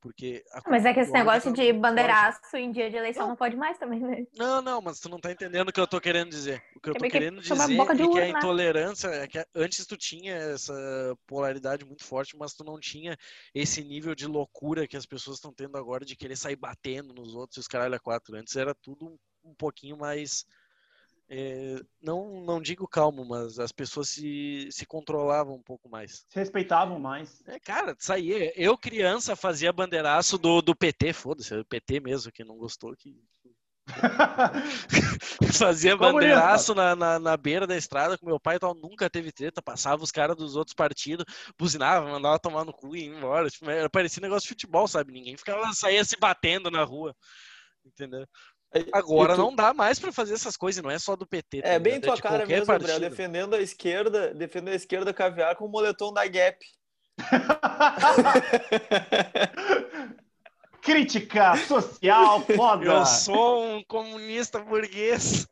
D: Porque
E: Mas é que esse negócio de bandeiraço em dia de eleição
D: Não.
E: não pode mais também, né?
D: Não, não, mas tu não tá entendendo o que eu tô querendo dizer. O que eu
E: É
D: tô
E: que
D: querendo
E: chama
D: dizer é que a intolerância é que antes tu tinha essa polaridade muito forte, mas tu não tinha esse nível de loucura que as pessoas estão tendo agora de querer sair batendo nos outros e os caralho a quatro. Antes era tudo um, um pouquinho mais. É, não, não digo calmo, mas as pessoas se, se controlavam um pouco mais.
A: Se respeitavam mais.
D: É, cara, aí. Eu, criança, fazia bandeiraço do, do PT, foda-se, o PT mesmo, que não gostou, que Fazia bandeiraço na, na, na beira da estrada com meu pai e tal, nunca teve treta, passava os caras dos outros partidos, buzinava, mandava tomar no cu e ia embora. Tipo, era, parecia negócio de futebol, sabe? Ninguém ficava, saía se batendo na rua. Entendeu? Agora
C: tu-
D: não dá mais pra fazer essas coisas, não é só do PT. tá
C: É bem
D: ligado?
C: tua
D: de
C: cara mesmo, Gabriel, defendendo a esquerda, defendendo a esquerda caviar com o moletom da Gap.
A: Crítica social foda.
D: Eu sou um comunista burguês.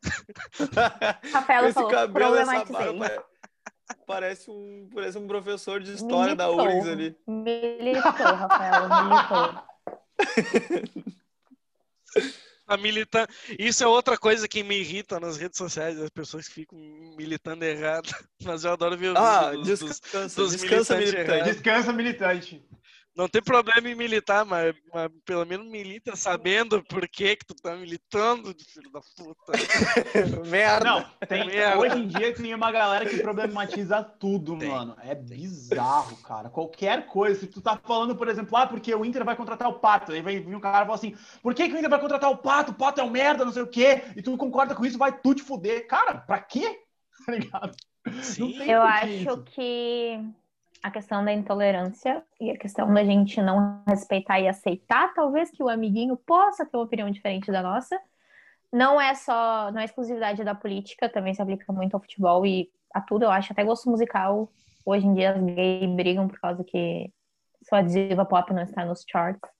E: Rafaela
C: Esse
E: falou,
C: cabelo, essa barba, pare- parece um, parece um professor de história da
E: Militou.
C: URGS ali.
E: Militou, Rafaela, militou.
D: A militar... Isso é outra coisa que me irrita nas redes sociais, as pessoas que ficam militando errado. Mas eu adoro ver o
C: Ah,
D: vídeo dos, dos-
C: descansa,
D: dos
C: descansa
D: militantes
C: militante.
D: errados.
A: Descansa militante.
D: Não tem problema em militar, mas, mas pelo menos milita sabendo por que que tu tá militando, filho da puta.
C: Merda.
A: Não, tem,
D: Merda.
A: hoje em dia tem uma galera que problematiza tudo,
D: Tem,
A: mano. É bizarro, cara. Qualquer coisa. Se tu tá falando, por exemplo, ah, porque o Inter vai contratar o Pato. Aí vem, um cara e fala assim, por que, que o Inter vai contratar o Pato? O Pato é um merda, não sei o quê. E tu concorda com isso, vai tu te fuder. Cara, pra quê? Tá ligado?
D: Sim.
A: tem
E: Eu acho
A: isso.
E: que a questão da intolerância e a questão da gente não respeitar e aceitar, talvez que o amiguinho possa ter uma opinião diferente da nossa, não é só, não é exclusividade da política, também se aplica muito ao futebol e a tudo, eu acho, até gosto musical. Hoje em dia as gays brigam por causa que sua diva pop não está nos charts.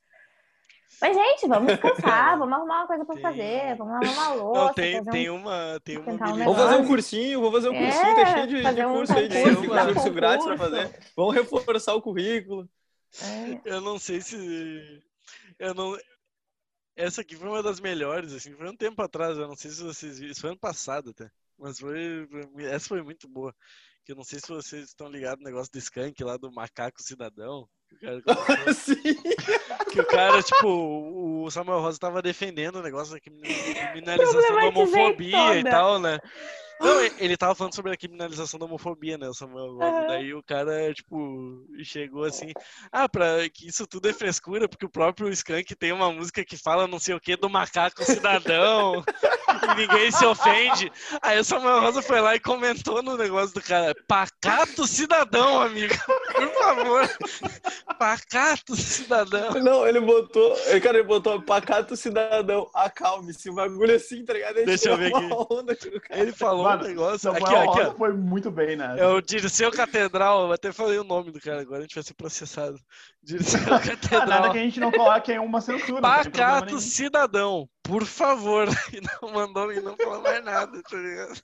E: Mas, gente, vamos descansar, vamos arrumar uma coisa pra
D: Tem-
E: fazer, vamos lavar uma louça,
D: Não, tem,
E: fazer um
D: tem uma. Tem uma
E: um
C: Vamos fazer um cursinho, vamos fazer um
E: É,
C: cursinho, tá cheio de, de
E: um
C: curso aí, de curso,
D: dar
C: curso grátis pra fazer. Vamos reforçar o currículo.
E: É.
D: Eu não sei se. Eu não. Essa aqui foi uma das melhores, assim, foi um tempo atrás, eu não sei se vocês viram, isso foi ano passado até, mas foi, foi- essa foi muito boa, que eu não sei se vocês estão ligados no negócio do skunk lá do macaco cidadão, cara,
C: Sim.
D: que o cara, tipo, o Samuel Rosa tava defendendo o negócio da crimi- criminalização da homofobia e tal, né? Não, ele tava falando sobre a criminalização da homofobia, né, Samuel? Uhum. Daí o cara, tipo, chegou assim, ah, pra que isso tudo é frescura, porque o próprio Skank tem uma música que fala não sei o que do macaco cidadão, e ninguém se ofende. Aí o Samuel Rosa foi lá e comentou no negócio do cara, pacato cidadão, amigo, por favor. Pacato cidadão.
C: Não, ele botou, cara, ele botou pacato cidadão, acalme-se, um bagulho assim, tá ligado?
D: Deixa eu ver aqui. Ele falou Mano, um negócio. Aqui, aqui, ó.
A: foi muito bem, né?
D: É o Dirceu Catedral. Eu até falei o nome do cara agora, a gente vai ser processado. Dirceu Catedral.
A: Nada que a gente não coloque em uma censura.
D: Pacato cidadão, por favor. E não mandou e não falou mais nada, tá ligado?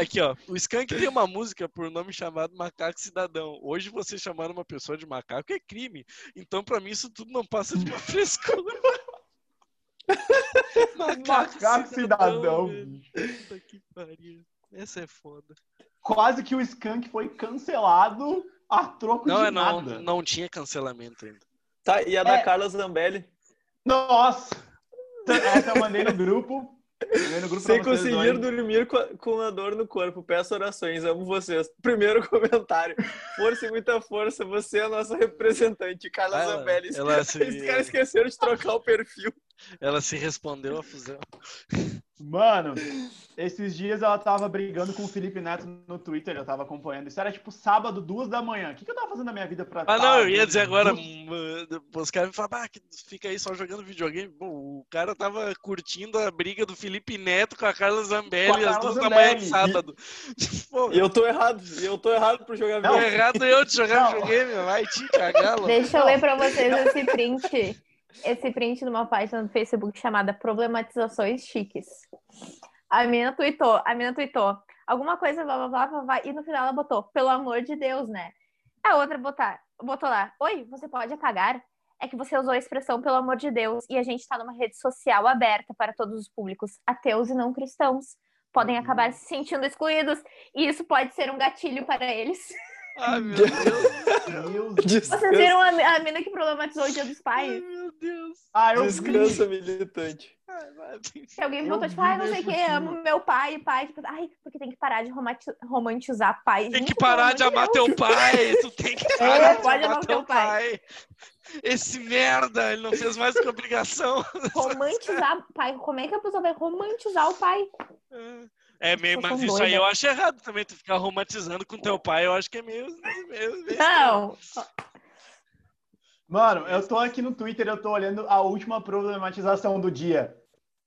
D: Aqui, ó. O Skank tem uma música por nome chamado Macaco Cidadão. Hoje você chamar uma pessoa de macaco é crime. Então, pra mim, isso tudo não passa de uma frescura.
A: Macaco, Macaco cidadão.
D: Puta que pariu. Essa é foda.
A: Quase que o Skank foi cancelado a troco
D: não,
A: de
D: é, não,
A: nada.
D: Não tinha cancelamento ainda.
C: Tá, e a da é... Carla Zambelli?
A: Nossa! Essa eu mandei no grupo.
C: Sem conseguir dormir com a dor no corpo, peço orações, amo vocês. Primeiro comentário. Força e muita força, você é a nossa representante, Carla ela, Zambelli. Caras esqueceram de trocar o perfil.
D: Ela se respondeu à fusão.
A: Mano, esses dias ela tava brigando com o Felipe Neto no Twitter, eu tava acompanhando. Isso era tipo sábado, duas da manhã. O que, que eu tava fazendo na minha vida pra.
D: Ah, não, eu ia dizer agora. Os caras me falaram, ah, fica aí só jogando videogame. o cara tava curtindo a briga do Felipe Neto com a Carla Zambelli às duas da manhã de sábado.
C: E eu tô errado, eu tô errado por jogar
D: videogame. Tô errado eu de jogar não. videogame, vai te cagar.
E: Deixa eu ler pra vocês esse print esse print numa página do Facebook chamada Problematizações Chiques. A menina tweetou, a menina tweetou alguma coisa, blá, blá, blá, blá, blá, e no final ela botou, pelo amor de Deus, né? A outra botar, botou lá, oi, você pode apagar? É que você usou a expressão pelo amor de Deus e a gente está numa rede social aberta para todos os públicos, ateus e não cristãos. Podem uhum. acabar se sentindo excluídos e isso pode ser um gatilho para eles.
D: Ai, meu Deus.
E: Deus. Vocês viram a, a mina que problematizou o Dia dos Pais? Ai,
D: meu Deus.
A: Ah, eu
C: Descansa, vi. militante.
E: Se alguém botou, tipo, ai, não sei o que, amo meu pai, pai, tipo, ai, porque tem que parar de romantizar pai.
D: Tem que parar de amar teu pai, tu tem que parar é, de pode amar teu pai. pai. Esse merda, ele não fez mais que obrigação.
E: Romantizar pai, como é que a pessoa vai romantizar o pai?
D: É. É meio, mas isso aí eu acho errado também, tu ficar romantizando com teu pai, eu acho que é meio. meio, meio
E: não!
A: Mano, eu tô aqui no Twitter, eu tô olhando a última problematização do dia.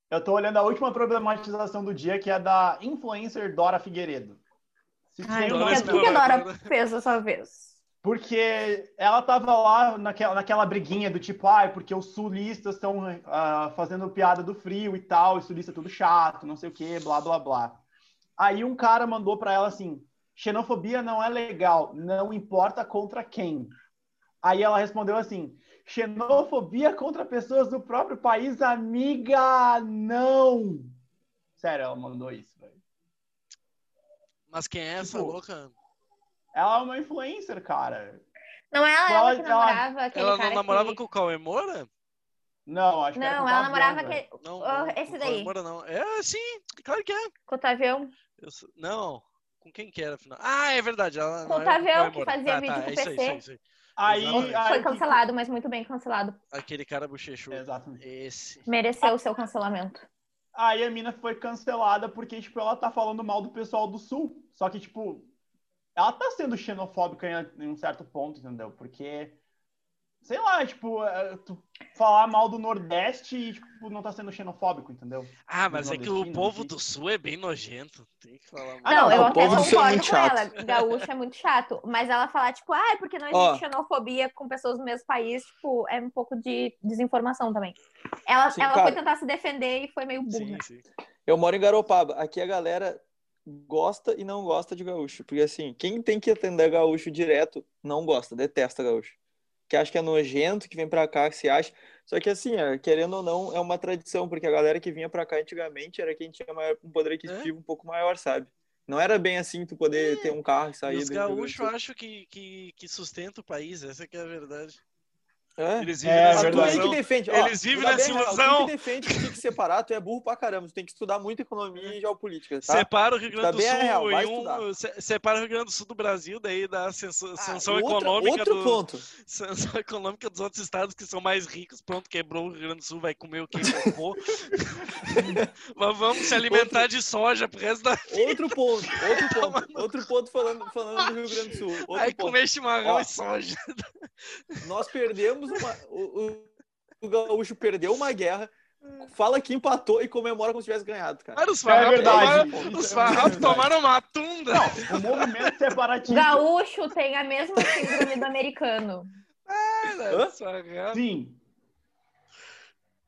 A: Eu tô olhando a última problematização do dia, que é da influencer Dora Figueiredo.
E: Se Ai, o que, que a Dora fez dessa vez?
A: Porque ela tava lá naquela, naquela briguinha do tipo, ai, ah, porque os sulistas estão uh, fazendo piada do frio e tal, e sulista é tudo chato, não sei o que, blá, blá, blá. Aí um cara mandou para ela assim: xenofobia não é legal, não importa contra quem. Aí ela respondeu assim: xenofobia contra pessoas do próprio país, amiga, não. Sério, ela mandou isso, velho.
D: Mas quem é essa tipo, louca?
A: Ela é uma influencer, cara.
E: Não é ela, ela, ela que namorava ela, aquele
D: Ela
E: não
D: namorava
E: que...
D: com o Cauê Moura?
A: Não, acho que
E: Não, ela namorava aquele... Não,
D: não,
E: esse daí.
D: Moura, não. É, sim, claro que é.
E: Com o Tavião.
D: Eu, não, com quem que era afinal? Ah, é verdade. Ela
E: com o Tavião, que fazia tá, vídeo tá, com o PC.
D: Isso aí, isso aí,
A: aí,
E: aí, foi cancelado, mas muito bem cancelado.
D: Aquele cara bochechudo.
A: Exatamente.
D: Esse.
E: Mereceu o seu cancelamento.
A: Aí a mina foi cancelada porque, tipo, ela tá falando mal do pessoal do Sul. Só que, tipo, ela tá sendo xenofóbica em um certo ponto, entendeu? Porque sei lá, tipo, é, tu falar mal do Nordeste e, tipo, não tá sendo xenofóbico, entendeu?
D: Ah, mas é que o povo do Sul é bem nojento. Tem que falar mal.
E: Ah, não, eu até concordo é com chato. ela. Gaúcho é muito chato. Mas ela falar, tipo, ah, porque não existe xenofobia com pessoas do mesmo país, tipo, é um pouco de desinformação também. Ela, sim, ela foi tentar se defender e foi meio burra. Sim, sim.
C: Eu moro em Garopaba. Aqui a galera gosta e não gosta de gaúcho. Porque assim, quem tem que atender gaúcho direto não gosta, detesta gaúcho que acha que é nojento, que vem para cá, que se acha. Só que assim, é, querendo ou não, é uma tradição, porque a galera que vinha para cá antigamente era quem tinha maior, um poder aquisitivo é? um pouco maior, sabe? Não era bem assim tu poder é. ter um carro e sair.
D: Os gaúchos acho que, que, que sustenta o país, essa que é a verdade.
C: É,
D: Eles vivem
A: É,
D: nessa
C: Mas tu aí
A: verdade.
C: que
D: ilusão.
C: defende. ó,
D: Eles vivem nessa
C: real,
D: ilusão.
C: Tu que defende que tem que separar, tu é burro pra caramba. Tu tem que estudar muito economia e geopolítica, tá?
D: Separa o Rio Grande do
C: real,
D: Sul em
C: estudar.
D: um. se- Separa o Rio Grande do Sul do Brasil, daí dá a senso-
C: Ah,
D: sanção
C: outra-
D: econômica
C: outro
D: do,
C: ponto.
D: sanção econômica dos outros estados que são mais ricos. Pronto, quebrou o Rio Grande do Sul, vai comer o que cocô. Mas vamos se alimentar de soja pro resto da
C: Outro ponto, outro ponto, outro ponto falando, falando do Rio Grande do Sul. Outro
D: Vai
C: ponto.
D: comer chimarrão
C: Ó.
D: e soja.
C: Nós perdemos uma. O, o- o gaúcho perdeu uma guerra, fala que empatou e comemora como se tivesse ganhado, cara.
D: Cara, os
A: É
D: farrapos
A: verdade.
D: tomaram, os
A: é
D: farrapos
A: verdade.
D: tomaram uma tunda.
A: O movimento separatista.
E: Gaúcho tem a mesma síndrome do americano.
D: Os farrapos.
A: Sim.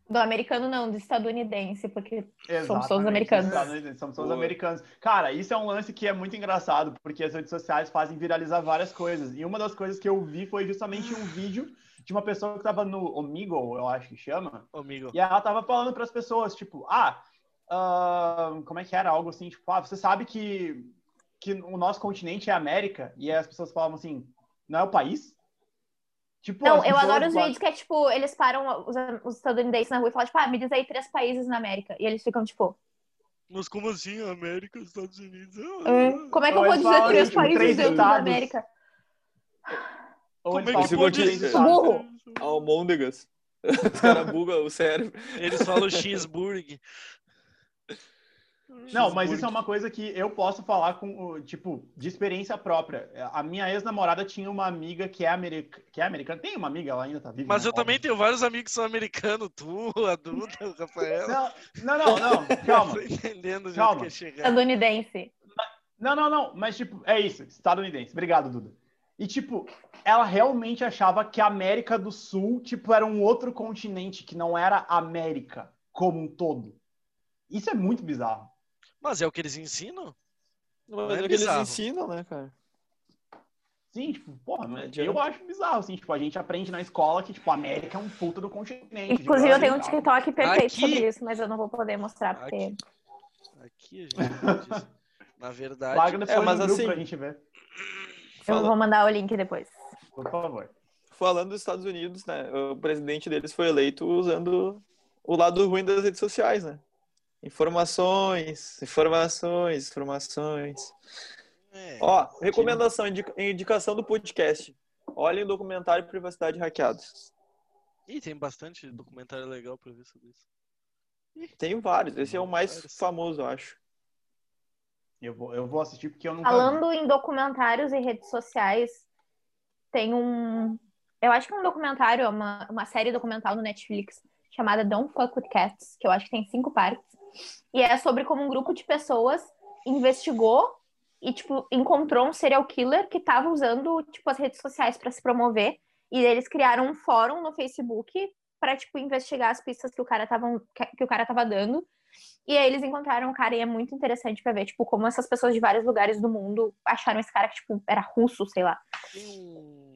E: Do americano não, do estadunidense, porque somos todos americanos.
A: Somos todos americanos. Cara, isso é um lance que é muito engraçado, porque as redes sociais fazem viralizar várias coisas. E uma das coisas que eu vi foi justamente um vídeo de uma pessoa que tava no Omegle, eu acho que chama,
D: Ô, Amigo.
A: e ela tava falando para as pessoas, tipo, ah, ah, como é que era? Algo assim, tipo, ah, você sabe que, que o nosso continente é a América? E aí as pessoas falavam assim, não é o país? Tipo,
E: Não, eu adoro os vídeos que é tipo, eles param os, os estadunidenses na rua e falam, tipo, ah, me diz aí três países na América. E eles ficam, tipo,
D: Mas como assim? América, Estados Unidos?
E: "Hum, como é que eu
A: Ou
E: vou dizer
A: falam,
E: três
A: tipo,
E: países
A: três
E: dentro da. América?
A: Ou
D: Como é que pode ser?
E: Burro.
C: Almôndegas. Os caras bugam o cérebro.
D: Eles falam cheeseburger.
A: Não, mas isso é uma coisa que eu posso falar com, tipo, de experiência própria. A minha ex-namorada tinha uma amiga que é, america... que é americana. Tem uma amiga, ela ainda tá viva.
D: Mas
A: né?
D: eu também tenho vários amigos que são americanos. Tu, a Duda, o Rafael.
A: Não, não, não, não, calma.
D: Tô entendendo o jeito
A: Calma.
D: que é.
E: Estadunidense.
A: Não, não, não, mas tipo, é isso, estadunidense. Obrigado, Duda. E tipo, ela realmente achava que a América do Sul, tipo, era um outro continente que não era a América como um todo. Isso é muito bizarro.
D: Mas é o que eles ensinam?
C: Mas
D: é
C: é o que eles ensinam, né, cara?
A: Sim, tipo, porra, eu acho bizarro, assim, tipo, a gente aprende na escola que, tipo, a América é um puta do continente.
E: Inclusive, eu tenho um TikTok perfeito
D: Aqui-
E: sobre isso, mas eu não vou poder mostrar porque.
D: Aqui. Aqui a gente. Na verdade,
A: Larga depois
C: É, mas assim-
A: pra gente ver,
E: Eu
C: Fala-
E: vou mandar o link depois.
A: Por favor.
C: Falando dos Estados Unidos, né? O presidente deles foi eleito usando o lado ruim das redes sociais, né? Informações, informações, informações.
D: é,
C: Ó, recomendação, indica- indicação do podcast. Olhem o documentário Privacidade Hackeada.
D: Ih, tem bastante documentário legal pra ver sobre isso.
C: Tem vários, esse é o mais
D: Vários.
C: famoso, eu acho.
A: Eu vou, eu vou assistir porque eu vi.
E: Falando em documentários e redes sociais, tem um. Eu acho que é um documentário, uma, uma série documental no Netflix chamada Don't Fuck with Cats, que eu acho que tem cinco partes. E é sobre como um grupo de pessoas investigou e, tipo, encontrou um serial killer que tava usando, tipo, as redes sociais para se promover. E eles criaram um fórum no Facebook para, tipo, investigar as pistas que o cara tava, que o cara tava dando. E aí eles encontraram o cara e é muito interessante pra ver, tipo, como essas pessoas de vários lugares do mundo acharam esse cara que, tipo, era russo, sei lá.
D: Tem um,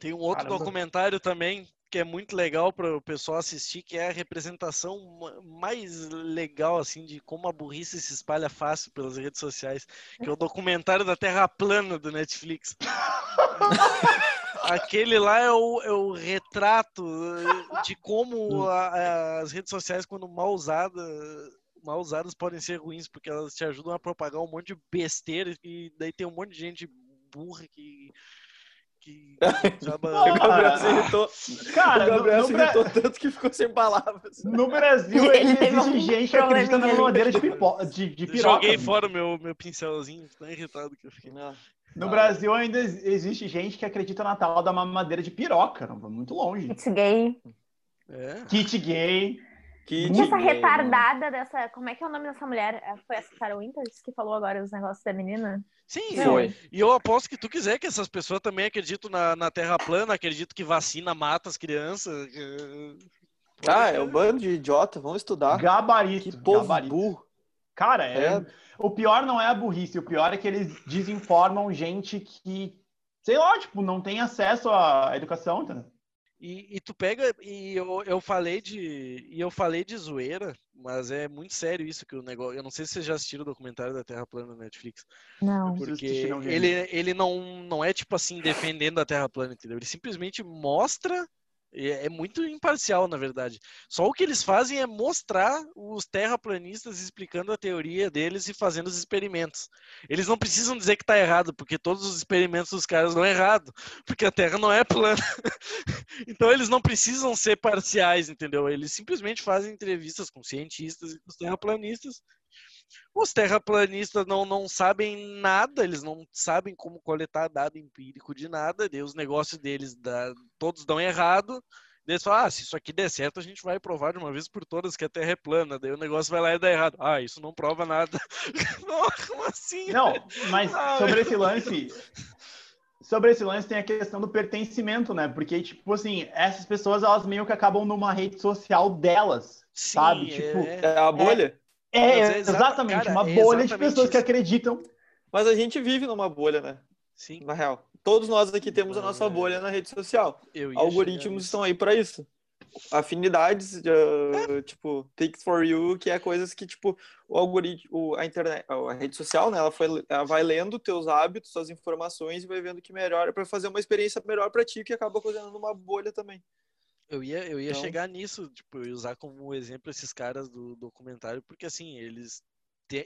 D: tem um outro
A: Caramba.
D: documentário também que é muito legal para o pessoal assistir, que é a representação ma- mais legal assim de como a burrice se espalha fácil pelas redes sociais, que é o documentário da Terra plana do Netflix. Aquele lá é o, é o retrato de como a- as redes sociais, quando mal usadas, mal usadas podem ser ruins, porque elas te ajudam a propagar um monte de besteira e daí tem um monte de gente burra que que
C: O Gabriel se irritou,
A: Cara,
C: o Gabriel
A: no,
C: se
A: no Bra-
C: irritou tanto que ficou sem palavras.
A: no Brasil
E: Ele
A: existe
E: um
A: gente que acredita na
E: ali.
A: mamadeira de, pipo... de, de piroca.
D: Joguei
A: bicho.
D: fora o meu, meu pincelzinho, tão irritado que eu fiquei.
C: Não.
A: No
C: Ah.
A: Brasil ainda ex- existe gente que acredita na tal da mamadeira de piroca. Não vai muito longe.
E: It's gay.
D: É.
A: Kit gay.
C: Que
E: Essa
C: de-
E: retardada dessa. Como é que é o nome dessa mulher? É, Foi essa Sarah Winters que falou agora os negócios da menina?
D: Sim,
C: Foi.
D: e eu aposto que tu quiser que essas pessoas também acreditam na, na Terra plana, acreditam que vacina mata as crianças.
C: Ah, é um bando de idiota, vamos estudar.
A: Gabarito.
C: Que povo
A: gabarito.
C: burro.
A: Cara, é...
C: É.
A: o pior não é a burrice. O pior é que eles desinformam gente que, sei lá, tipo, não tem acesso à educação, entendeu?
D: E, e tu pega, e eu, eu falei de. E eu falei de zoeira, mas é muito sério isso que o negócio. Eu não sei se vocês já assistiram o documentário da Terra plana no Netflix.
E: Não.
D: Porque ele, ele não, não é tipo assim defendendo a Terra plana, entendeu? Ele simplesmente mostra É muito imparcial, na verdade. Só o que eles fazem é mostrar os terraplanistas explicando a teoria deles e fazendo os experimentos. Eles não precisam dizer que está errado, porque todos os experimentos dos caras dão errado, porque a Terra não é plana. então eles não precisam ser parciais, entendeu? Eles simplesmente fazem entrevistas com cientistas e com terraplanistas os terraplanistas não, não sabem nada, eles não sabem como coletar dado empírico de nada, daí os negócios deles dá, todos dão errado. Daí eles falam, ah, se isso aqui der certo, a gente vai provar de uma vez por todas que a Terra é plana. Daí o negócio vai lá e dá errado. Ah, isso não prova nada.
A: Como assim? Não, mas sobre esse lance, sobre esse lance tem a questão do pertencimento, né? Porque, tipo assim, essas pessoas, elas meio que acabam numa rede social delas, Sim, sabe?
C: É...
A: Tipo,
C: é a bolha.
A: É, é exatamente, cara, uma bolha exatamente de pessoas isso. que acreditam.
C: Mas a gente vive numa bolha, né?
D: Sim.
C: Na real. Todos nós aqui temos a nossa bolha na rede social. Algoritmos estão aí para isso. Afinidades, uh, é. tipo, takes for you, que é coisas que, tipo, o algoritmo, a internet, a rede social, né, ela, foi, ela vai lendo teus hábitos, suas informações e vai vendo que melhora para fazer uma experiência melhor para ti, que acaba causando uma bolha também.
D: Eu ia, eu ia então... chegar nisso, tipo, usar como exemplo esses caras do documentário, porque assim, eles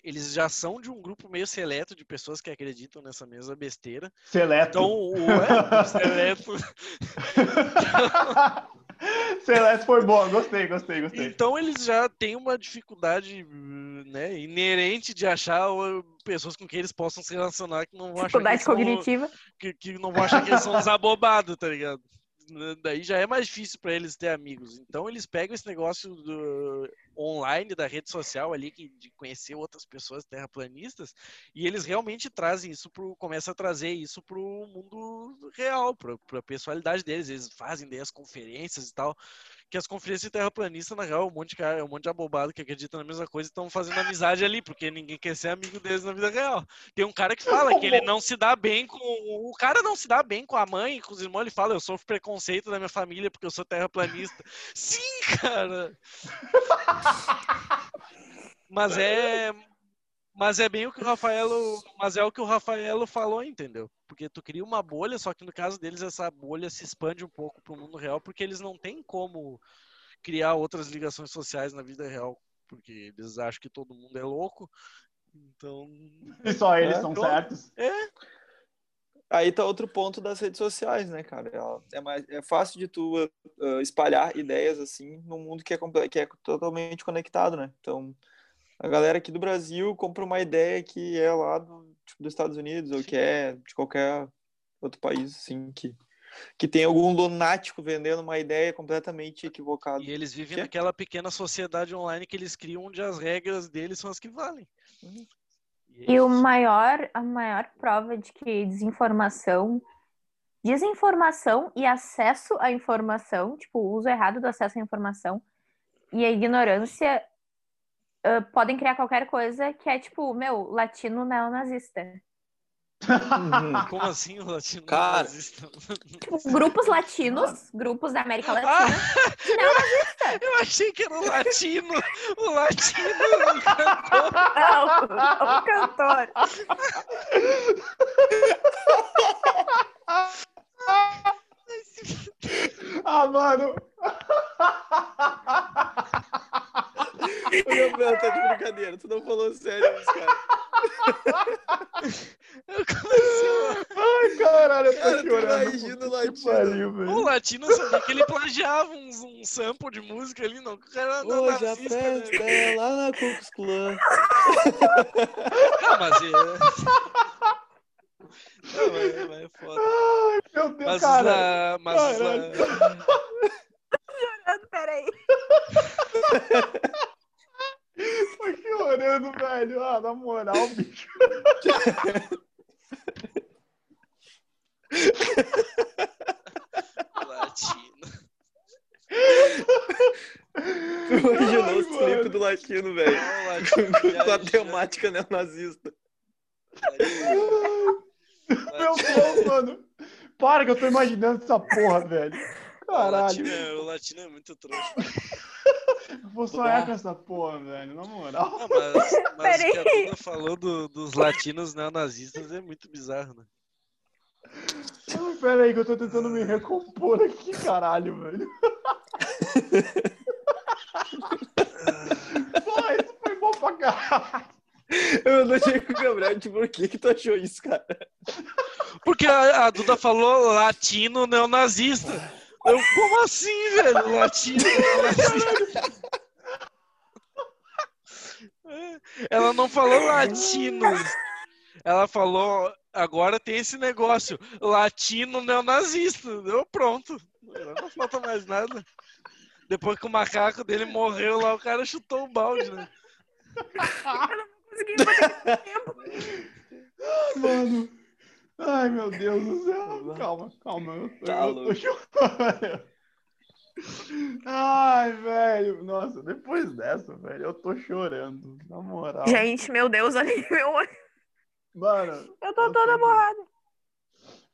D: eles já são de um grupo meio seleto de pessoas que acreditam nessa mesma besteira.
A: Seleto.
D: Então, o, é, seleto.
A: seleto foi bom, gostei, gostei, gostei.
D: Então eles já têm uma dificuldade né, inerente de achar pessoas com quem eles possam se relacionar que não vão achar
E: que, cognitiva.
D: São, que, que não vão achar que eles são uns abobados, tá ligado? Né, daí já é mais difícil para eles ter amigos. Então eles pegam esse negócio do, online da rede social ali que, de conhecer outras pessoas terraplanistas e eles realmente trazem isso pro começa a trazer isso pro mundo real, para a pessoalidade deles. Eles fazem daí as conferências e tal que as conferências terraplanistas, na real, é um monte de cara, é um monte de abobado que acredita na mesma coisa e estão fazendo amizade ali, porque ninguém quer ser amigo deles na vida real. Tem um cara que fala que ele não se dá bem com. O cara não se dá bem com a mãe, com os irmãos, ele fala, eu sofro preconceito da minha família porque eu sou terraplanista. Sim, cara! Mas é. Mas é bem o que o Rafaelo. Mas é o que o Rafaelo falou, entendeu? porque tu cria uma bolha, só que no caso deles essa bolha se expande um pouco para o mundo real, porque eles não têm como criar outras ligações sociais na vida real, porque eles acham que todo mundo é louco. Então.
A: E só eles é, são então, certos.
C: É. Aí tá outro ponto das redes sociais, né, cara? É, mais, é fácil de tu uh, espalhar ideias assim num mundo que é, que é totalmente conectado, né? Então, a galera aqui do Brasil compra uma ideia que é lá do, tipo, dos Estados Unidos ou que é de qualquer outro país, assim, que, que tem algum lunático vendendo uma ideia completamente equivocada.
D: E eles vivem que é naquela é? pequena sociedade online que eles criam onde as regras deles são as que valem.
E: Uhum. E, é e o maior, a maior prova de que desinformação, desinformação e acesso à informação, tipo, o uso errado do acesso à informação e a ignorância uh, podem criar qualquer coisa que é tipo, meu, latino neonazista.
D: Uhum. Como assim o latino
C: Cara,
D: nazista?
E: Tipo, grupos latinos, grupos da América ah! Latina, ah, neonazista.
D: Eu achei que era o latino, o latino, o cantor.
E: Não, o cantor.
A: ah, mano.
C: O Gabriel tá de brincadeira, tu não falou sério isso, cara.
D: Eu comecei
A: Ai, caralho, eu tô
C: cara,
A: chorando.
C: o latino. Pariu,
D: o latino sabia que ele plagiava uns, um sample de música ali, não. O cara
C: não Hoje a festa né? é lá na Cucus Clan.
D: Não, mas... É... Não, mas é foda.
A: Ai, meu Deus, mas cara.
D: mas caralho.
E: Tô chorando, peraí.
A: Tô chorando, velho. Ah, na moral, bicho.
D: Latino.
C: Tu imaginou o clipe do latino, velho. Com a temática neonazista.
A: Meu Deus, mano. Para que eu tô imaginando essa porra, velho. Caralho. O
D: latino é, o latino é muito trouxa.
A: Vou sonhar com essa porra, velho, na moral.
D: Não, mas, mas o que a Duda falou do, dos latinos neonazistas é muito bizarro, né?
A: Ai, pera aí que eu tô tentando me recompor aqui, caralho, velho. Pô, isso foi bom pra caralho.
C: Eu não tinha com o Gabriel, tipo, por que que tu achou isso, cara?
D: Porque a, a Duda falou latino neonazista. Eu, como assim, velho? Latino neonazista. Ela não falou latino. Ela falou, agora tem esse negócio, latino neonazista. Eu, pronto. Não falta mais nada. Depois que o macaco dele morreu lá, o cara chutou o balde, né?
A: Mano. Ai, meu Deus do céu. Calma, calma. Eu, tô-
C: Tá
A: eu tô
C: louco.
A: Ai, velho. Nossa, depois dessa, velho, eu tô chorando. Na moral.
E: Gente, meu Deus, olha meu olho.
A: Mano,
E: Eu tô toda borrada.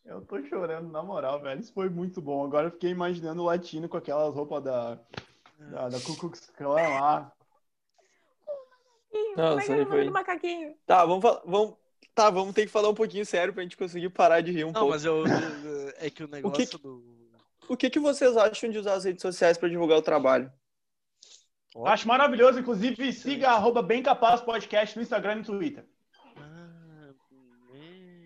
A: eu tô chorando, na moral, velho. Isso foi muito bom. Agora eu fiquei imaginando o latino com aquelas roupas da, da, da Ku Klux Klan lá.
C: Não,
E: Como é que é
C: aí
E: o nome do macaquinho?
C: Tá, vamos, falar- vamos, tá, vamos ter que falar um pouquinho sério pra gente conseguir parar de rir um
D: Não,
C: pouco.
D: mas eu, eu- é que o negócio
C: que-
D: do.
C: O que, que vocês acham de usar as redes sociais pra divulgar o trabalho?
A: Acho maravilhoso. Inclusive, siga arroba Bem Capaz Podcast no Instagram e no Twitter.
D: Ah.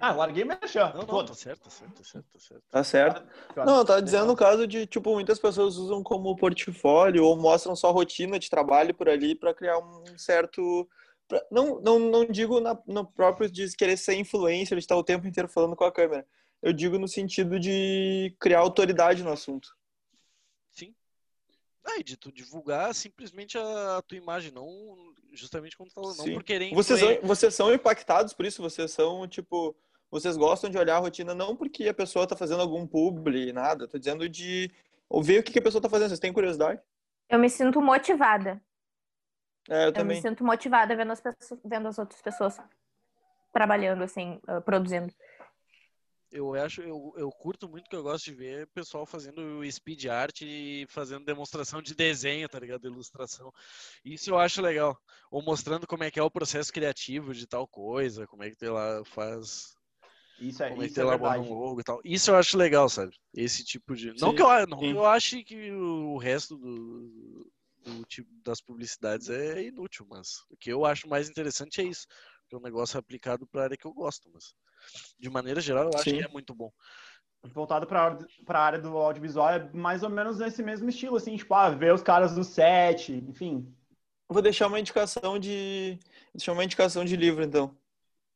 A: Ah, larguei merchan.
D: Não, não, tá certo, tá certo, tá certo, tá certo.
C: Tá certo? Não, eu tava dizendo no caso de, tipo, muitas pessoas usam como portfólio ou mostram só rotina de trabalho por ali pra criar um certo. Não, não, não digo na, no próprio de querer ser influencer, de estar o tempo inteiro falando com a câmera. Eu digo no sentido de criar autoridade no assunto.
D: Sim. Ah, e de tu divulgar simplesmente a, tua imagem, não justamente como tu falou, não por querer
C: Vocês são, vocês são impactados por isso? Vocês são, tipo, vocês gostam de olhar a rotina não porque a pessoa tá fazendo algum publi, nada. Tô dizendo de ver o que que a pessoa tá fazendo. Vocês têm curiosidade?
E: Eu me sinto motivada.
C: É, eu
E: Eu me
C: também.
E: sinto motivada vendo as, pessoas, vendo as outras pessoas trabalhando, assim, ah, produzindo.
D: Eu acho, eu, eu curto muito que eu gosto de ver pessoal fazendo speed art e fazendo demonstração de desenho, tá ligado? Ilustração. Isso eu acho legal. Ou mostrando como é que é o processo criativo de tal coisa, como é que tu lá faz,
A: Isso é,
D: como é que tu
A: é
D: elabora
A: verdade.
D: um logo e tal. Isso eu acho legal, sabe? Esse tipo de. Não
C: Sim,
D: que eu, não
C: sim.
D: eu ache que o resto do, do tipo das publicidades é inútil, mas o que eu acho mais interessante é isso. Que é um negócio aplicado para a área que eu gosto, mas de maneira geral eu acho
C: Sim.
D: que é muito bom.
A: voltado para a área do audiovisual é mais ou menos nesse mesmo estilo, assim, tipo, ah, ver os caras no set, enfim.
C: Vou deixar uma indicação de. Vou deixar uma indicação de livro, então.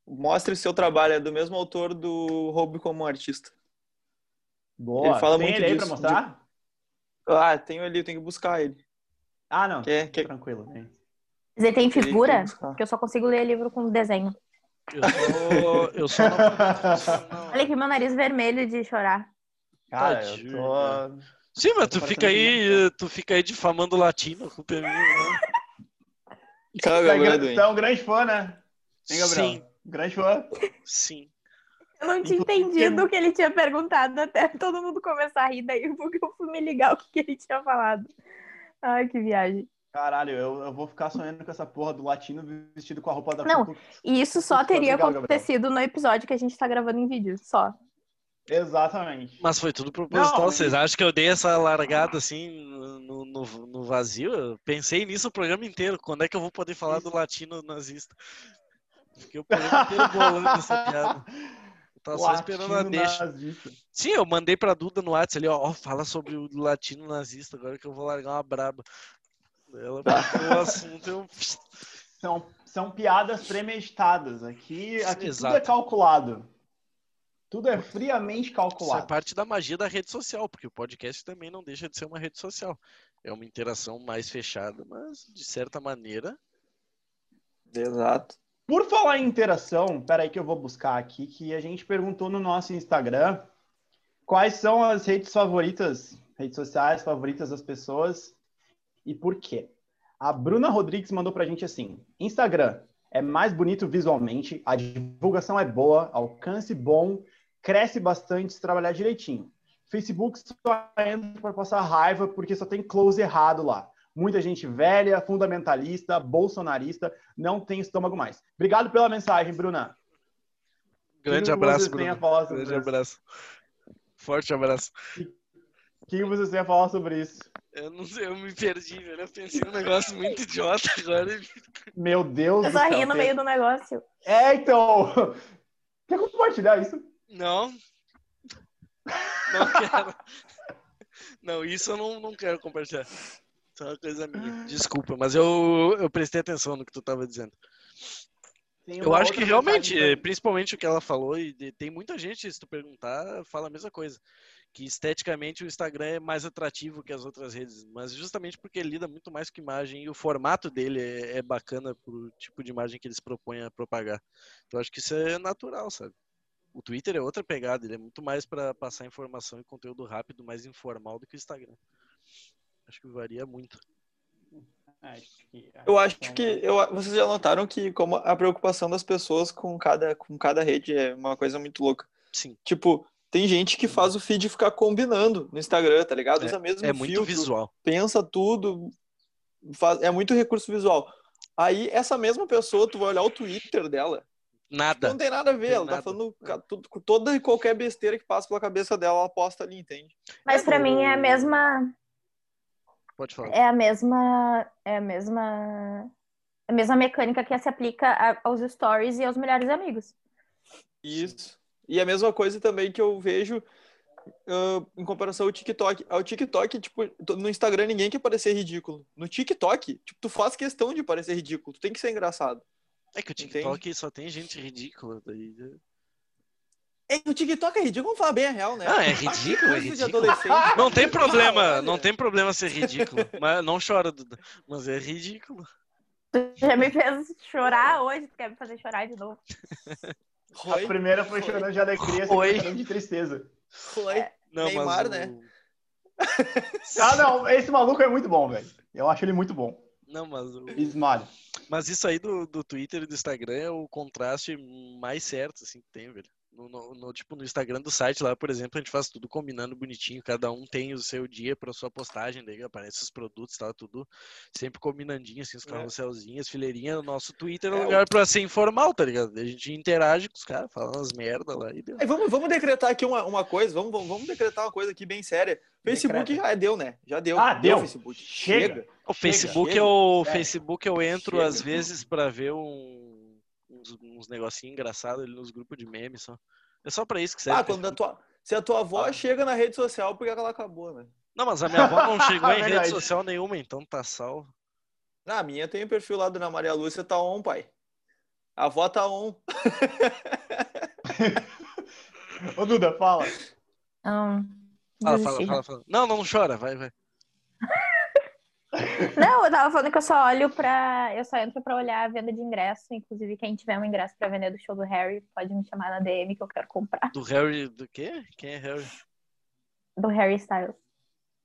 C: Mostre seu trabalho, é do mesmo autor do Roube como Artista.
A: Boa.
C: Ele fala
A: Tem
C: muito
A: ele aí
C: disso,
A: pra mostrar?
C: Ah, tenho ali, eu tenho que buscar ele.
A: Ah, não.
C: Quer, quer...
A: Tranquilo. né?
E: Ele tem figura? Porque eu só consigo ler livro com desenho.
D: Eu só, eu não. não-
E: Olha aqui, meu nariz vermelho de chorar.
A: Cara,
D: Tadinho,
A: eu tô...
D: Sim, mas tu fica
A: parecendo
D: aí, tu fica aí difamando o latino, culpa é minha. né?
A: Você é, você um grande fã, né? Hein, Gabriel?
D: Sim,
A: Grande fã.
D: sim.
E: Eu não tinha entendido o que ele tinha perguntado até todo mundo começar a rir daí, porque eu fui me ligar o que ele tinha falado. Ai, que viagem.
A: Caralho, eu, eu vou ficar sonhando com essa porra do latino vestido com a roupa da
E: Não, E isso só teria acontecido no episódio que a gente tá gravando em vídeo, só.
A: Exatamente.
D: Mas foi tudo proposital.
A: Não,
D: Vocês acham que eu dei essa largada assim no, no, no vazio? Eu pensei nisso o programa inteiro. Quando é que eu vou poder falar do latino nazista? Fiquei o programa inteiro bolando essa piada. Eu tava só esperando a deixa.
A: nazista.
D: Sim, eu mandei pra Duda no WhatsApp ali, ó, ó, fala sobre o latino nazista, agora que eu vou largar uma braba. Ela puxou o assunto, eu...
A: São, são piadas premeditadas. Aqui, aqui tudo é calculado. Tudo é friamente
D: Isso é
A: calculado.
D: parte da magia da rede social, porque o podcast também não deixa de ser uma rede social. É uma interação mais fechada, mas de certa maneira.
C: Exato.
A: Por falar em interação, peraí que eu vou buscar aqui, que a gente perguntou no nosso Instagram quais são as redes favoritas, redes sociais favoritas das pessoas e por quê. A Bruna Rodrigues mandou pra gente assim: Instagram é mais bonito visualmente, a divulgação é boa, alcance bom, cresce bastante se trabalhar direitinho. Facebook só entra para passar raiva porque só tem close errado lá. Muita gente velha, fundamentalista, bolsonarista, não tem estômago mais. Obrigado pela mensagem, Bruna.
D: Grande abraço,
A: a sobre
D: Grande abraço. Forte abraço.
A: O que vocês têm a falar sobre isso?
D: Eu não sei, eu me perdi, velho. Eu pensei num negócio muito idiota agora.
A: Meu Deus
E: Eu
A: do
E: só
A: céu.
E: ri no meio do negócio.
A: É, então. Quer compartilhar isso?
D: Não. Não quero. Não, isso eu não, não quero compartilhar. Isso é uma coisa minha. Desculpa, mas eu, eu prestei atenção no que tu tava dizendo. Eu acho que realmente,
A: mensagem
D: eh, principalmente o que ela falou, e tem muita gente, se tu perguntar, fala a mesma coisa. Que esteticamente o Instagram é mais atrativo que as outras redes, mas justamente porque ele lida muito mais com imagem e o formato dele é, é bacana pro tipo de imagem que eles propõem a propagar. Então acho que isso é natural, sabe? O Twitter é outra pegada, ele é muito mais para passar informação e conteúdo rápido, mais informal do que o Instagram. Acho que varia muito.
A: É,
C: Eu acho que eu, vocês já notaram que como a preocupação das pessoas com cada, com cada rede é uma coisa muito louca.
D: Sim,
C: Tipo, tem gente que faz o feed ficar combinando no Instagram, tá ligado? Usa mesmo
D: é muito
C: filtro,
D: visual.
C: pensa tudo, faz, é muito recurso visual. Aí essa mesma pessoa, tu vai olhar o Twitter dela,
D: Nada.
C: não tem nada a ver,
D: Tem
C: ela tá
D: nada.
C: falando ca- tudo- toda e qualquer besteira que passa pela cabeça dela, ela posta ali, entende?
E: Mas pra mim é a mesma.
D: Pode falar.
E: É a mesma. É a mesma. A mesma mecânica que se aplica a- aos stories e aos melhores amigos.
C: Isso. E a mesma coisa também que eu vejo ah, em comparação ao TikTok. Ao TikTok, tipo, no Instagram ninguém quer parecer ridículo. No TikTok, tipo, tu faz questão de parecer ridículo. Tu tem que ser engraçado.
D: É que o
C: Entende?
D: TikTok só tem gente ridícula. Daí...
C: É, o TikTok é ridículo, vamos falar bem a real, né?
D: Ah, é ridículo, é ridículo.
C: adolescente.
D: Não tem problema, não tem problema ser ridículo. Mas não chora, Duda. Mas é ridículo.
E: Tu já me fez chorar hoje, tu quer me fazer chorar de novo.
A: A
C: Oi,
A: primeira foi chorando de alegria, a segunda
D: Oi.
A: chorando de tristeza.
C: foi.
D: Não,
C: Neymar,
D: mas
C: né?
A: Ah, não, esse maluco é muito bom, velho. Eu acho ele muito bom.
D: Não, mas, o-
A: Esmalho.
D: mas isso aí do, do Twitter e do Instagram é o contraste mais certo, assim, que tem, velho. No, no- no- tipo, no Instagram do site lá, por exemplo, a gente faz tudo combinando bonitinho. Cada um tem o seu dia pra sua postagem, daí aparece os produtos e tal, tudo sempre combinandinho, assim, os
C: É.
D: carrosselzinhos, fileirinha. O nosso Twitter é
C: É,
D: um
C: o-
D: lugar pra ser informal, tá ligado? A gente interage com os caras, fala umas merda lá e deu.
C: Aí, vamos, vamos decretar aqui uma, uma coisa, vamos, vamos, vamos decretar uma coisa aqui bem séria. Facebook
A: Decreta.
C: já deu, né? Já deu.
A: Ah, deu.
C: Facebook.
A: Chega.
D: O
A: Chega,
D: Facebook
C: chega,
D: eu,
A: sério.
D: Facebook eu entro
C: Chega.
D: às vezes pra ver um, uns, uns negocinhos engraçados ali nos grupos de memes só. É só pra isso que serve.
C: Ah, quando a tua, se a tua avó
A: Ah.
C: chega na rede social, porque ela acabou, né?
D: Não, mas a minha avó não chegou em rede
A: Verdade.
D: social nenhuma, então tá salvo.
C: Na minha tem o perfil lá da Ana Maria Lúcia, tá on, pai. A avó tá on.
A: Ô, Duda, fala.
D: Fala,
E: desisti
D: fala, fala, fala. Não, não chora, vai, vai.
E: Não, eu tava falando que eu só olho pra. Eu só entro pra olhar a venda de ingresso. Inclusive, quem tiver um ingresso pra vender do show do Harry, pode me chamar na DM que eu quero comprar.
D: Do Harry. Do quê? Quem é Harry?
E: Do Harry Styles.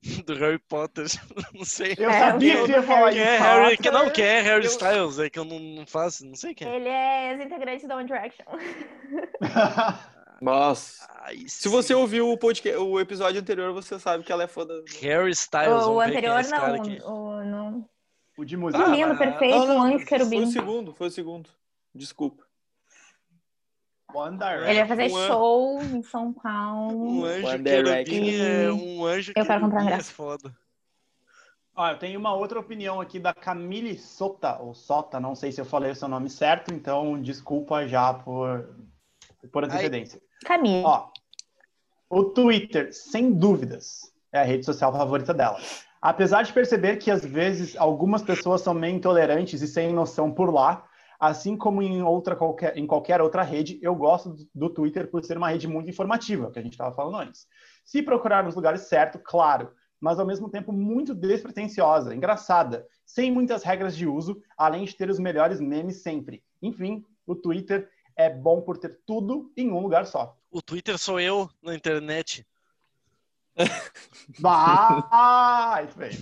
D: Do Harry Potter. Não sei.
A: Eu
E: É,
A: sabia que você ia falar
D: Quem
A: isso.
D: é Harry? Que, não, quem é Harry
C: eu-
D: Styles? É que eu não, não faço, não sei quem é.
E: Ele é ex-integrante da One Direction.
C: Nossa.
D: Ai,
C: Se você ouviu o, podcast, o episódio anterior, você sabe que ela é fã da...
D: Harry Styles,
E: o
D: quem é
E: anterior não,
D: aqui.
E: o, não.
A: o de música.
D: Ah,
E: lindo, perfeito,
C: Não, não,
E: um anjo
C: Foi
E: querubim.
C: o segundo, foi o segundo. Desculpa.
A: One
E: Ele
A: Direction.
E: vai fazer
D: Um an-
E: show em São
D: Um
E: Paulo.
D: anjo
C: One
D: querubim
C: Direction.
D: é um anjo
E: Eu quero comprar
D: querubim é
E: ingresso.
D: foda.
A: Ó, eu tenho uma outra opinião aqui da Camille Sota, ou Sota, não sei se eu falei o seu nome certo, então desculpa já por, por antecedência.
E: Camille.
A: Ó, o Twitter, sem dúvidas, é a rede social favorita dela. Apesar de perceber que às vezes algumas pessoas são meio intolerantes e sem noção por lá, assim como em, outra qualquer, em qualquer outra rede, eu gosto do, Twitter por ser uma rede muito informativa, que a gente estava falando antes. Se procurar nos lugares certos, claro, mas ao mesmo tempo muito despretensiosa, engraçada, sem muitas regras de uso, além de ter os melhores memes sempre. Enfim, o Twitter é bom por ter tudo em um lugar só.
D: O Twitter sou eu na internet.
A: Vai, velho.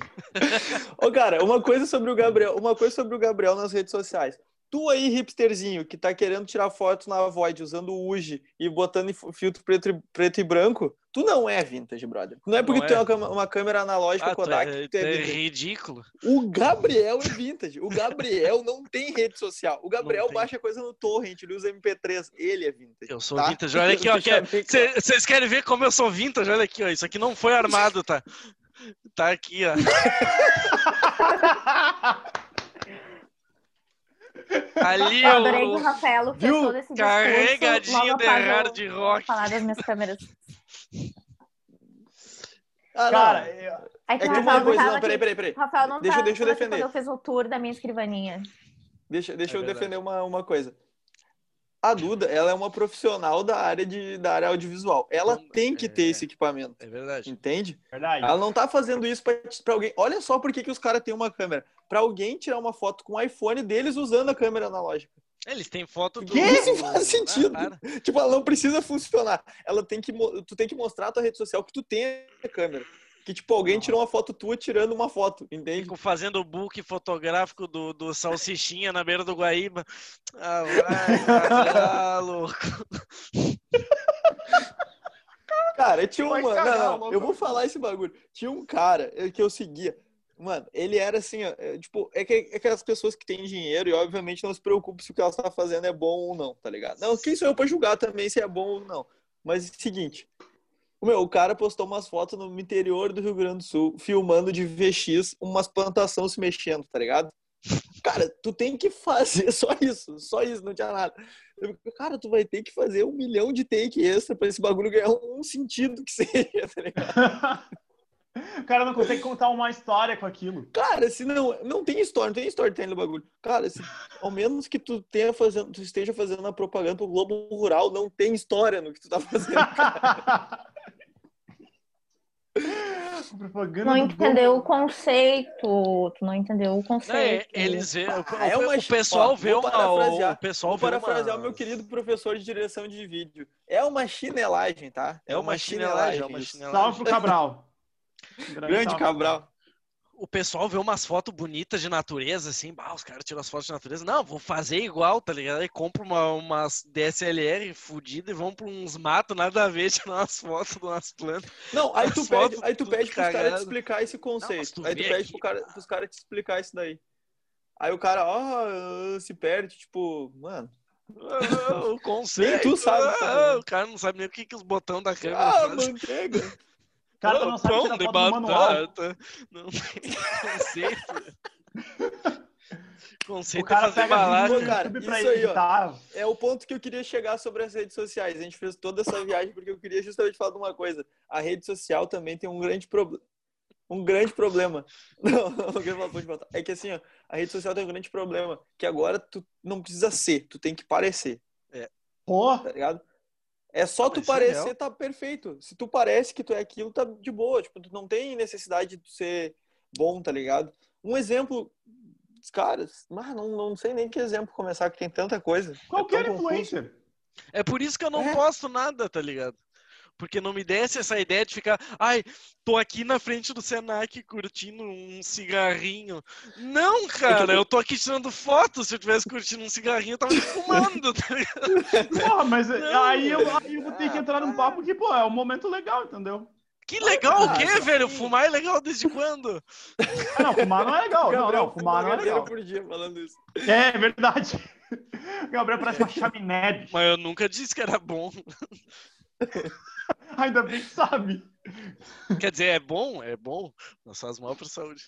C: Ô, cara, uma coisa sobre o Gabriel, uma coisa sobre o Gabriel nas redes sociais. Tu aí, hipsterzinho, que tá querendo tirar foto na Void usando o UGI e botando filtro preto, e- preto e branco, tu não é vintage, brother. Não é porque
D: Não
C: tu
D: é.
C: tem uma, câmera- uma câmera analógica
D: Ah,
C: Kodak
D: é,
C: que tu é
D: tu é
C: vintage.
D: ridículo.
C: O Gabriel é vintage. O Gabriel não tem rede social. O Gabriel baixa coisa no torrent, ele usa MP3. Ele é vintage.
D: Eu sou
C: tá?
D: vintage. Olha aqui, ó.
C: Claro.
D: Vocês querem ver como eu sou vintage? Olha aqui, ó. Isso aqui não foi armado, tá? Tá aqui, ó. Ali,
E: Eu adorei que o
D: ó.
E: Rafaelo fez todo esse discurso
D: Carregadinho de
E: eu
D: hard rock.
E: falar das minhas câmeras.
C: Ah.
A: Cara, eu-
E: É que
C: é que
E: Rafael
C: uma coisa. Não, peraí, peraí, peraí.
E: Rafael não
C: Deixa-
E: tava
C: deixa eu defender.
E: quando eu fiz o tour da minha escrivaninha.
C: Deixa, deixa
D: É
C: eu
D: verdade.
C: defender uma, uma coisa. A Duda, ela é uma profissional da área, de, da área audiovisual. Ela
D: Não,
C: tem que ter
D: é.
C: esse equipamento,
D: É verdade.
C: entende?
A: verdade.
C: Ela não tá fazendo isso pra, pra alguém. Olha só por que, que os caras têm uma câmera. Pra alguém tirar uma foto com o iPhone deles usando a câmera analógica.
D: Eles têm foto do.
C: Que isso faz
D: Ah,
C: sentido.
D: para.
C: Tipo, ela não precisa funcionar. Ela tem que, tu tem que mostrar a tua rede social que tu tem a câmera. Que, tipo, alguém tirou uma foto tua tirando uma foto, entende?
D: Fico fazendo o book fotográfico do, do Salsichinha na beira do Guaíba. Ah, vai, ah, louco.
C: Cara, tinha uma.
A: cagar,
C: Não, eu vou falar esse bagulho. Tinha um cara eh, que eu seguia. Mano, ele era assim, ó, é, tipo, é que é aquelas pessoas que têm dinheiro e obviamente não se preocupam se o que ela está fazendo é bom ou não, tá ligado? Não, quem sou eu pra julgar também se é bom ou não. Mas é o seguinte, o meu, o cara postou umas fotos no interior do Rio Grande do Sul, filmando de VX umas plantações se mexendo, tá ligado? Cara, tu tem que fazer só isso, só isso, não tinha nada. Eu, Cara, tu vai ter que fazer um milhão de take extra pra esse bagulho ganhar um sentido que seja, tá ligado?
A: o cara não consegue contar uma história com aquilo.
C: Cara, se não, não tem história, não tem storytelling no bagulho. Cara, se, ao menos que tu tenha fazendo, tu esteja fazendo a propaganda pro Globo Rural, não tem história no que tu tá fazendo. cara.
A: Propaganda
E: Não entendeu o conceito. Tu não entendeu o
D: Não, é,
E: conceito.
D: eles vê, o,
C: Ah, é
D: o-
C: uma-
D: o pessoal
C: ó,
D: vê uma.
C: parafrasear-
D: O pessoal
C: Vou
D: vê
C: parafrasear
D: uma,
C: o meu querido professor de direção de vídeo. É uma chinelagem, tá?
D: É uma chinelagem, é uma
C: isso.
D: chinelagem.
A: Salve pro Cabral.
C: Grande
A: salve.
C: Cabral.
D: O pessoal vê umas fotos bonitas de natureza, assim, bah, os caras tiram as fotos de natureza. Não, vou fazer igual, tá ligado? Aí compra uma, umas DSLR fudida e vão pra uns matos, nada a ver, tirar umas fotos de umas plantas.
C: Não, aí tu pede, aí tu pede pros caras te explicar esse conceito.
D: tu
C: aí tu pede
D: aqui,
C: pro cara, pros caras te explicar isso daí. Aí o cara, ó, se perde, tipo, mano.
D: Ah, o conceito.
C: Nem tu sabe tá
D: ah, o cara não sabe nem o que, que os botões da câmera
C: Ah,
D: fazem.
C: manteiga.
A: O cara
D: Ah,
A: não sabe
D: pão de batata. Não tem conceito. Conceito
A: O cara
D: é fazer
A: pega
D: embalagem.
A: no
C: Cara, isso aí, ó. É o ponto que eu queria chegar sobre as redes sociais. A gente fez toda essa viagem porque eu queria justamente falar de uma coisa. A rede social também tem um grande problema. Um grande problema. Não, não, eu queria falar, pode voltar. É que assim, ó, a rede social tem um grande problema. Que agora tu não precisa ser, tu tem que parecer,
A: Pô,
C: tá ligado? É só tu
D: é
C: parecer, tá perfeito. Se tu parece que tu é aquilo, tá de boa. Tipo, tu não tem necessidade de ser bom, tá ligado? Um exemplo, dos caras, mas não, não sei nem que exemplo começar, que tem tanta coisa. É
A: qualquer
C: confuso.
A: influencer.
D: É por isso que eu não
C: É.
D: posto nada, tá ligado? Porque não me desse essa ideia de ficar, ai, tô aqui na frente do Senac curtindo um cigarrinho. Não, cara, eu tô aqui tirando foto. Se eu tivesse curtindo um cigarrinho, eu tava fumando, tá ligado?
A: Porra, mas
D: Não.
A: aí, eu, aí eu vou ter que entrar num papo que, pô, é um momento legal, entendeu?
D: Que legal o
C: Ah,
D: quê,
C: sim.
D: velho? Fumar é legal desde quando?
A: Ah, não, fumar não é legal. Não,
C: Gabriel
A: não, fumar não é legal.
C: por dia falando isso.
A: É, verdade. Gabriel parece uma chaminé.
D: Mas eu nunca disse que era bom.
A: Ainda bem que sabe.
D: Quer dizer, é bom, é bom, mas faz mal pra saúde.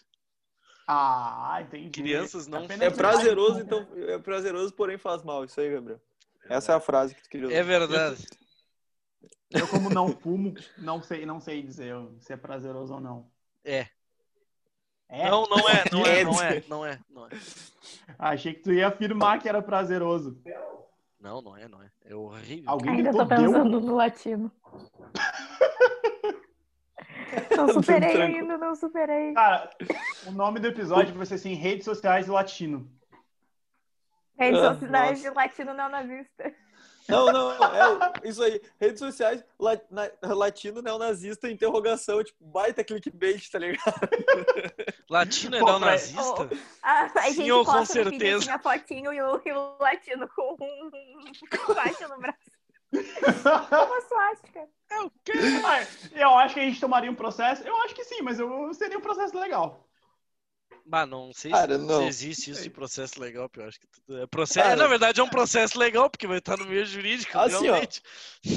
A: Ah, entendi.
D: Crianças não
C: É prazeroso, então é prazeroso, porém faz mal. Isso aí, Gabriel. Essa é a frase que tu queria usar.
D: É verdade.
A: Eu, como não fumo, não sei, não sei dizer se é prazeroso ou não.
D: É.
A: É?
D: Não, não é, não é,
C: É.
D: não é, não é, não é.
A: Achei que tu ia afirmar que era prazeroso.
D: Não, não é, não é. É horrível.
A: Alguém
E: Ainda tô
A: deu?
E: pensando no latino. Não superei ainda, não superei.
A: Cara, o nome do episódio vai ser assim, redes sociais e latino.
E: Redes
C: Ah,
E: sociais de latino neonazista.
C: Não, não, é isso aí. Redes sociais, la, na, latino neonazista, interrogação, tipo, baita clickbait, tá ligado?
D: Latino é neonazista?
E: Oh, a, a
D: Sim,
E: gente
D: ou com
E: posta no feed,
D: certeza.
E: assim, a fotinho e o, e o latino com um faixa no braço. Uma suástica.
D: É o quê?
A: Ah, Eu acho que a gente tomaria um processo. Eu acho que sim, mas eu seria um processo legal.
D: Bah, não sei
C: Cara,
D: se,
C: não.
D: se existe isso de processo legal, porque eu acho que tudo é processo.
C: Cara-
D: Na verdade, é um processo legal, porque vai estar no meio jurídico,
C: Assim, ó.
D: realmente.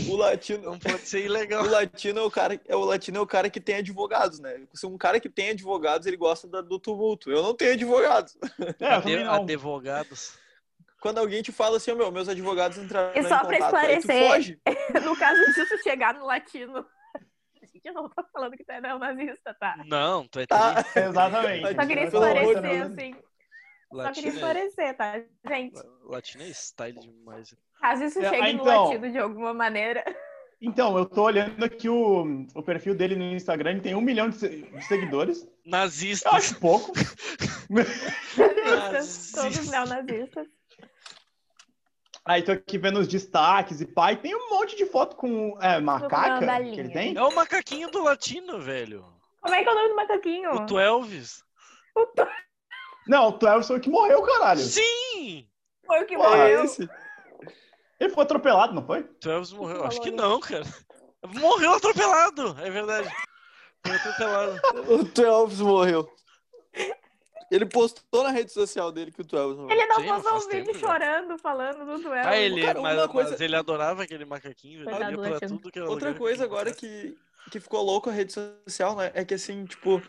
C: O latino,
D: Não pode ser ilegal.
C: o latino é o cara, é o latino é o cara que tem advogados, né? Se um cara que tem advogados, ele gosta da- do tumulto. Eu não tenho advogados.
A: É,
D: Ade-
A: não.
D: Advogados.
C: Quando alguém te fala assim, "Ô, meu, meus advogados entraram
E: E
C: em
E: só pra
C: contato, aí tu
E: esclarecer,
C: foge.
E: No caso disso, chegar no latino. Gente não tá falando que tu é neonazista, tá?
D: Não, tu é
C: Tá.
A: Exatamente.
E: Só queria esclarecer, assim. Só queria esclarecer, tá? Gente,
D: latino é style demais.
E: caso isso
A: É,
E: chegue
A: ah,
E: no
A: então.
E: latino de alguma maneira.
A: Então, eu tô olhando aqui o, o perfil dele no Instagram, ele tem um milhão de, se- de seguidores. Eu
D: Nazistas.
A: acho pouco.
E: Todos neonazistas.
A: Aí tô aqui vendo os destaques e pai. Tem um monte de foto com é, macaca que ele tem.
D: É o macaquinho do latino, velho.
E: Como é que é o nome do macaquinho?
D: O Twelves.
E: O Thor
A: Não, o Twelve foi o que morreu, caralho.
D: Sim!
E: foi o que
A: Pô,
E: morreu.
C: esse.
A: Ele foi atropelado, não foi?
D: Twelves morreu. Acho que não, cara. Morreu atropelado, é verdade. Foi atropelado.
C: O Twelves morreu. Ele postou na rede social dele que o Twelves morreu.
E: Ele não
D: Sim,
E: postou um vídeo
D: tempo
E: chorando, falando do duelo.
D: Ah, ele,
C: Cara, uma
D: mas,
C: coisa-
D: mas ele adorava aquele macaquinho, velho. Pra tudo que era
C: Outra coisa
D: que
C: agora que, que ficou louco a rede social, né? É que assim, tipo,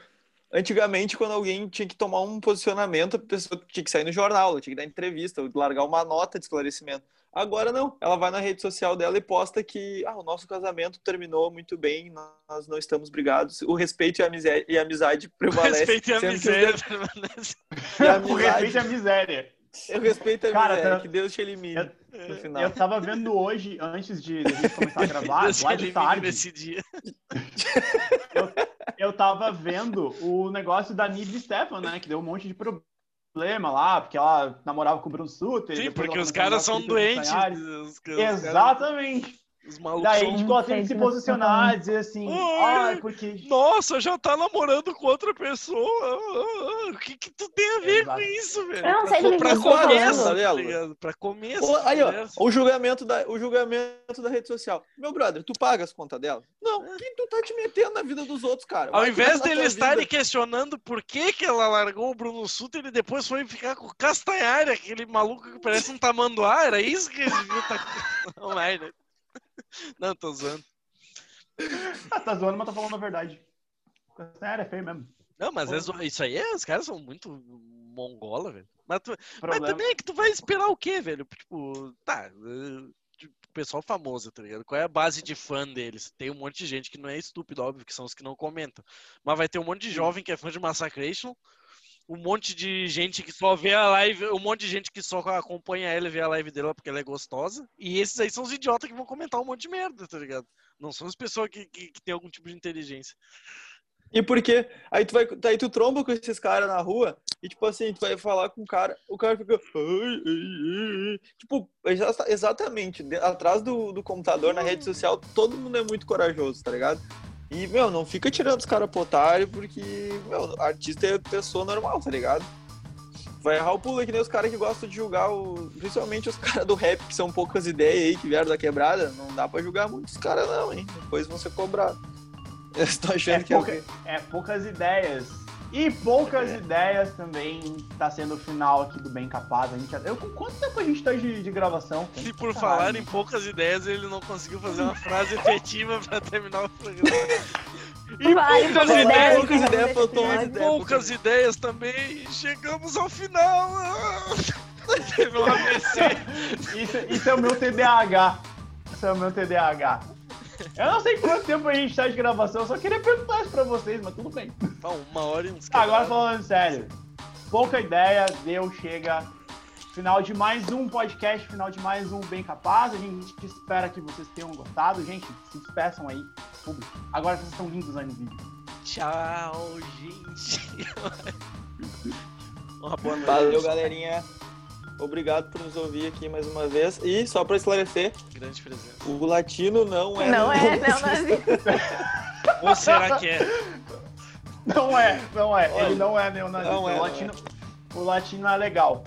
C: antigamente quando alguém tinha que tomar um posicionamento, a pessoa tinha que sair no jornal, tinha que dar entrevista, largar uma nota de esclarecimento. Agora não, ela vai na rede social dela e posta que ah, o nosso casamento terminou muito bem, nós não estamos brigados, o respeito e a amizade, e a amizade
D: O
C: prevalecem.
D: respeito e a miséria
C: de-
D: permanecem.
C: e a
A: O respeito e a
C: amizade,
A: miséria.
C: o respeito e a
A: Cara,
C: miséria,
A: tá-
C: que Deus te elimine no final.
A: Eu tava vendo hoje, antes de, de a gente começar a gravar,
D: Deus
A: lá de tarde,
D: nesse dia.
A: eu tava vendo o negócio da Nive Stefan, né? Que deu um monte de problema lá, porque ela namorava com o Bruno Sutter.
D: Sim, porque os caras são doentes. Os, os
A: Exatamente.
D: Os malucos
A: Daí, ela teve que se posicionar, dizer assim,
D: Ai,
A: ai, porque...
D: Nossa, já tá namorando com outra pessoa. O que que tu tem a ver
A: Exato.
D: com isso, velho?
E: Eu não sei
D: pra,
E: do que
D: pra
E: vocês estão
D: começo, tá? Pra começo.
C: Ô, aí, ó, o julgamento, da, o julgamento da rede social. Meu brother, tu paga as contas dela? Não, quem tu tá te metendo na vida dos outros, cara?
D: Ao invés
C: tua
D: estarem
C: vida.
D: questionando por que, que ela largou o Bruno Sutter e depois foi ficar com o Castanhari, aquele maluco que parece um tamanduá, era isso que eles deviam estar. Não, mais, né? Não, tô zoando.
A: Ah, tá zoando, mas tá falando a verdade. Castanhari é feio mesmo.
D: Não, mas é zo- isso aí, é- os caras são muito mongola, velho. Mas, tu- mas também é que tu vai esperar o quê, velho? Tipo, tá, eh, tipo, pessoal famoso, tá ligado? Qual é a base de fã deles? Tem um monte de gente que não é estúpido, óbvio, que são os que não comentam. Mas vai ter um monte de jovem que é fã de Massacration, um monte de gente que só vê a live, um monte de gente que só acompanha ela e vê a live dela porque ela é gostosa. E esses aí são os idiotas que vão comentar um monte de merda, tá ligado? Não são as pessoas que, que, que têm algum tipo de inteligência.
C: E por quê? Aí tu, vai, aí tu tromba com esses caras na rua e, tipo assim, tu vai falar com o cara, o cara fica. Tipo, exa- exatamente, atrás do, do computador, na rede social, todo mundo é muito corajoso, tá ligado? E, meu, não fica tirando os caras pro otário, porque, meu, artista é pessoa normal, tá ligado? Vai errar o pulo aí que nem os caras que gostam de julgar, o, principalmente os caras do rap, que são poucas ideias aí, que vieram da quebrada. Não dá pra julgar muitos caras, não, hein? Depois vão ser cobrados. Eu estou achando
A: É,
C: que é
A: pouca- é poucas ideias. E poucas
C: É.
A: ideias também tá sendo o final aqui do Bem Capaz. A gente, eu, quanto tempo a gente tá de, de gravação?
D: E por
A: Caralho.
D: falar em poucas ideias, ele não conseguiu fazer uma frase efetiva pra terminar o programa. E
E: Vale,
D: poucas ideias,
E: ideias,
C: poucas ideias, faltou ideias.
D: poucas ideias também. Chegamos ao final. Teve um AVC.
A: Isso, isso é o meu TDAH. Isso é o meu TDAH. Eu não sei quanto tempo a gente tá de gravação, eu só queria perguntar isso pra vocês, mas tudo bem.
D: Pá, uma hora e uns
A: Agora falando sério, pouca ideia, deu, chega. Final de mais um podcast, final de mais um Bem Capaz. A gente espera que vocês tenham gostado. Gente, se despeçam aí, público. Agora vocês estão lindos aí no vídeo.
D: Tchau, gente. Uma boa noite.
C: Valeu, galerinha. Obrigado por nos ouvir aqui mais uma vez. E só para esclarecer,
D: Grande presença.
C: o latino não é.
E: Não é neonazista.
D: Ou será que é?
A: Não é, não é.
C: Olha,
A: ele não é neonazista.
C: não é,
A: o,
C: não
A: latino, o latino é legal.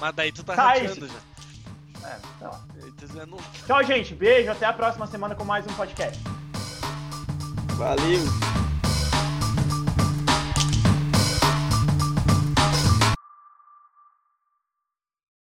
D: Mas daí tu tá
A: Tá,
D: rateando
A: esse-
D: já.
A: É, sei lá.
D: Não-
A: Tchau, gente. Beijo. Até a próxima semana com mais um podcast.
C: Valeu!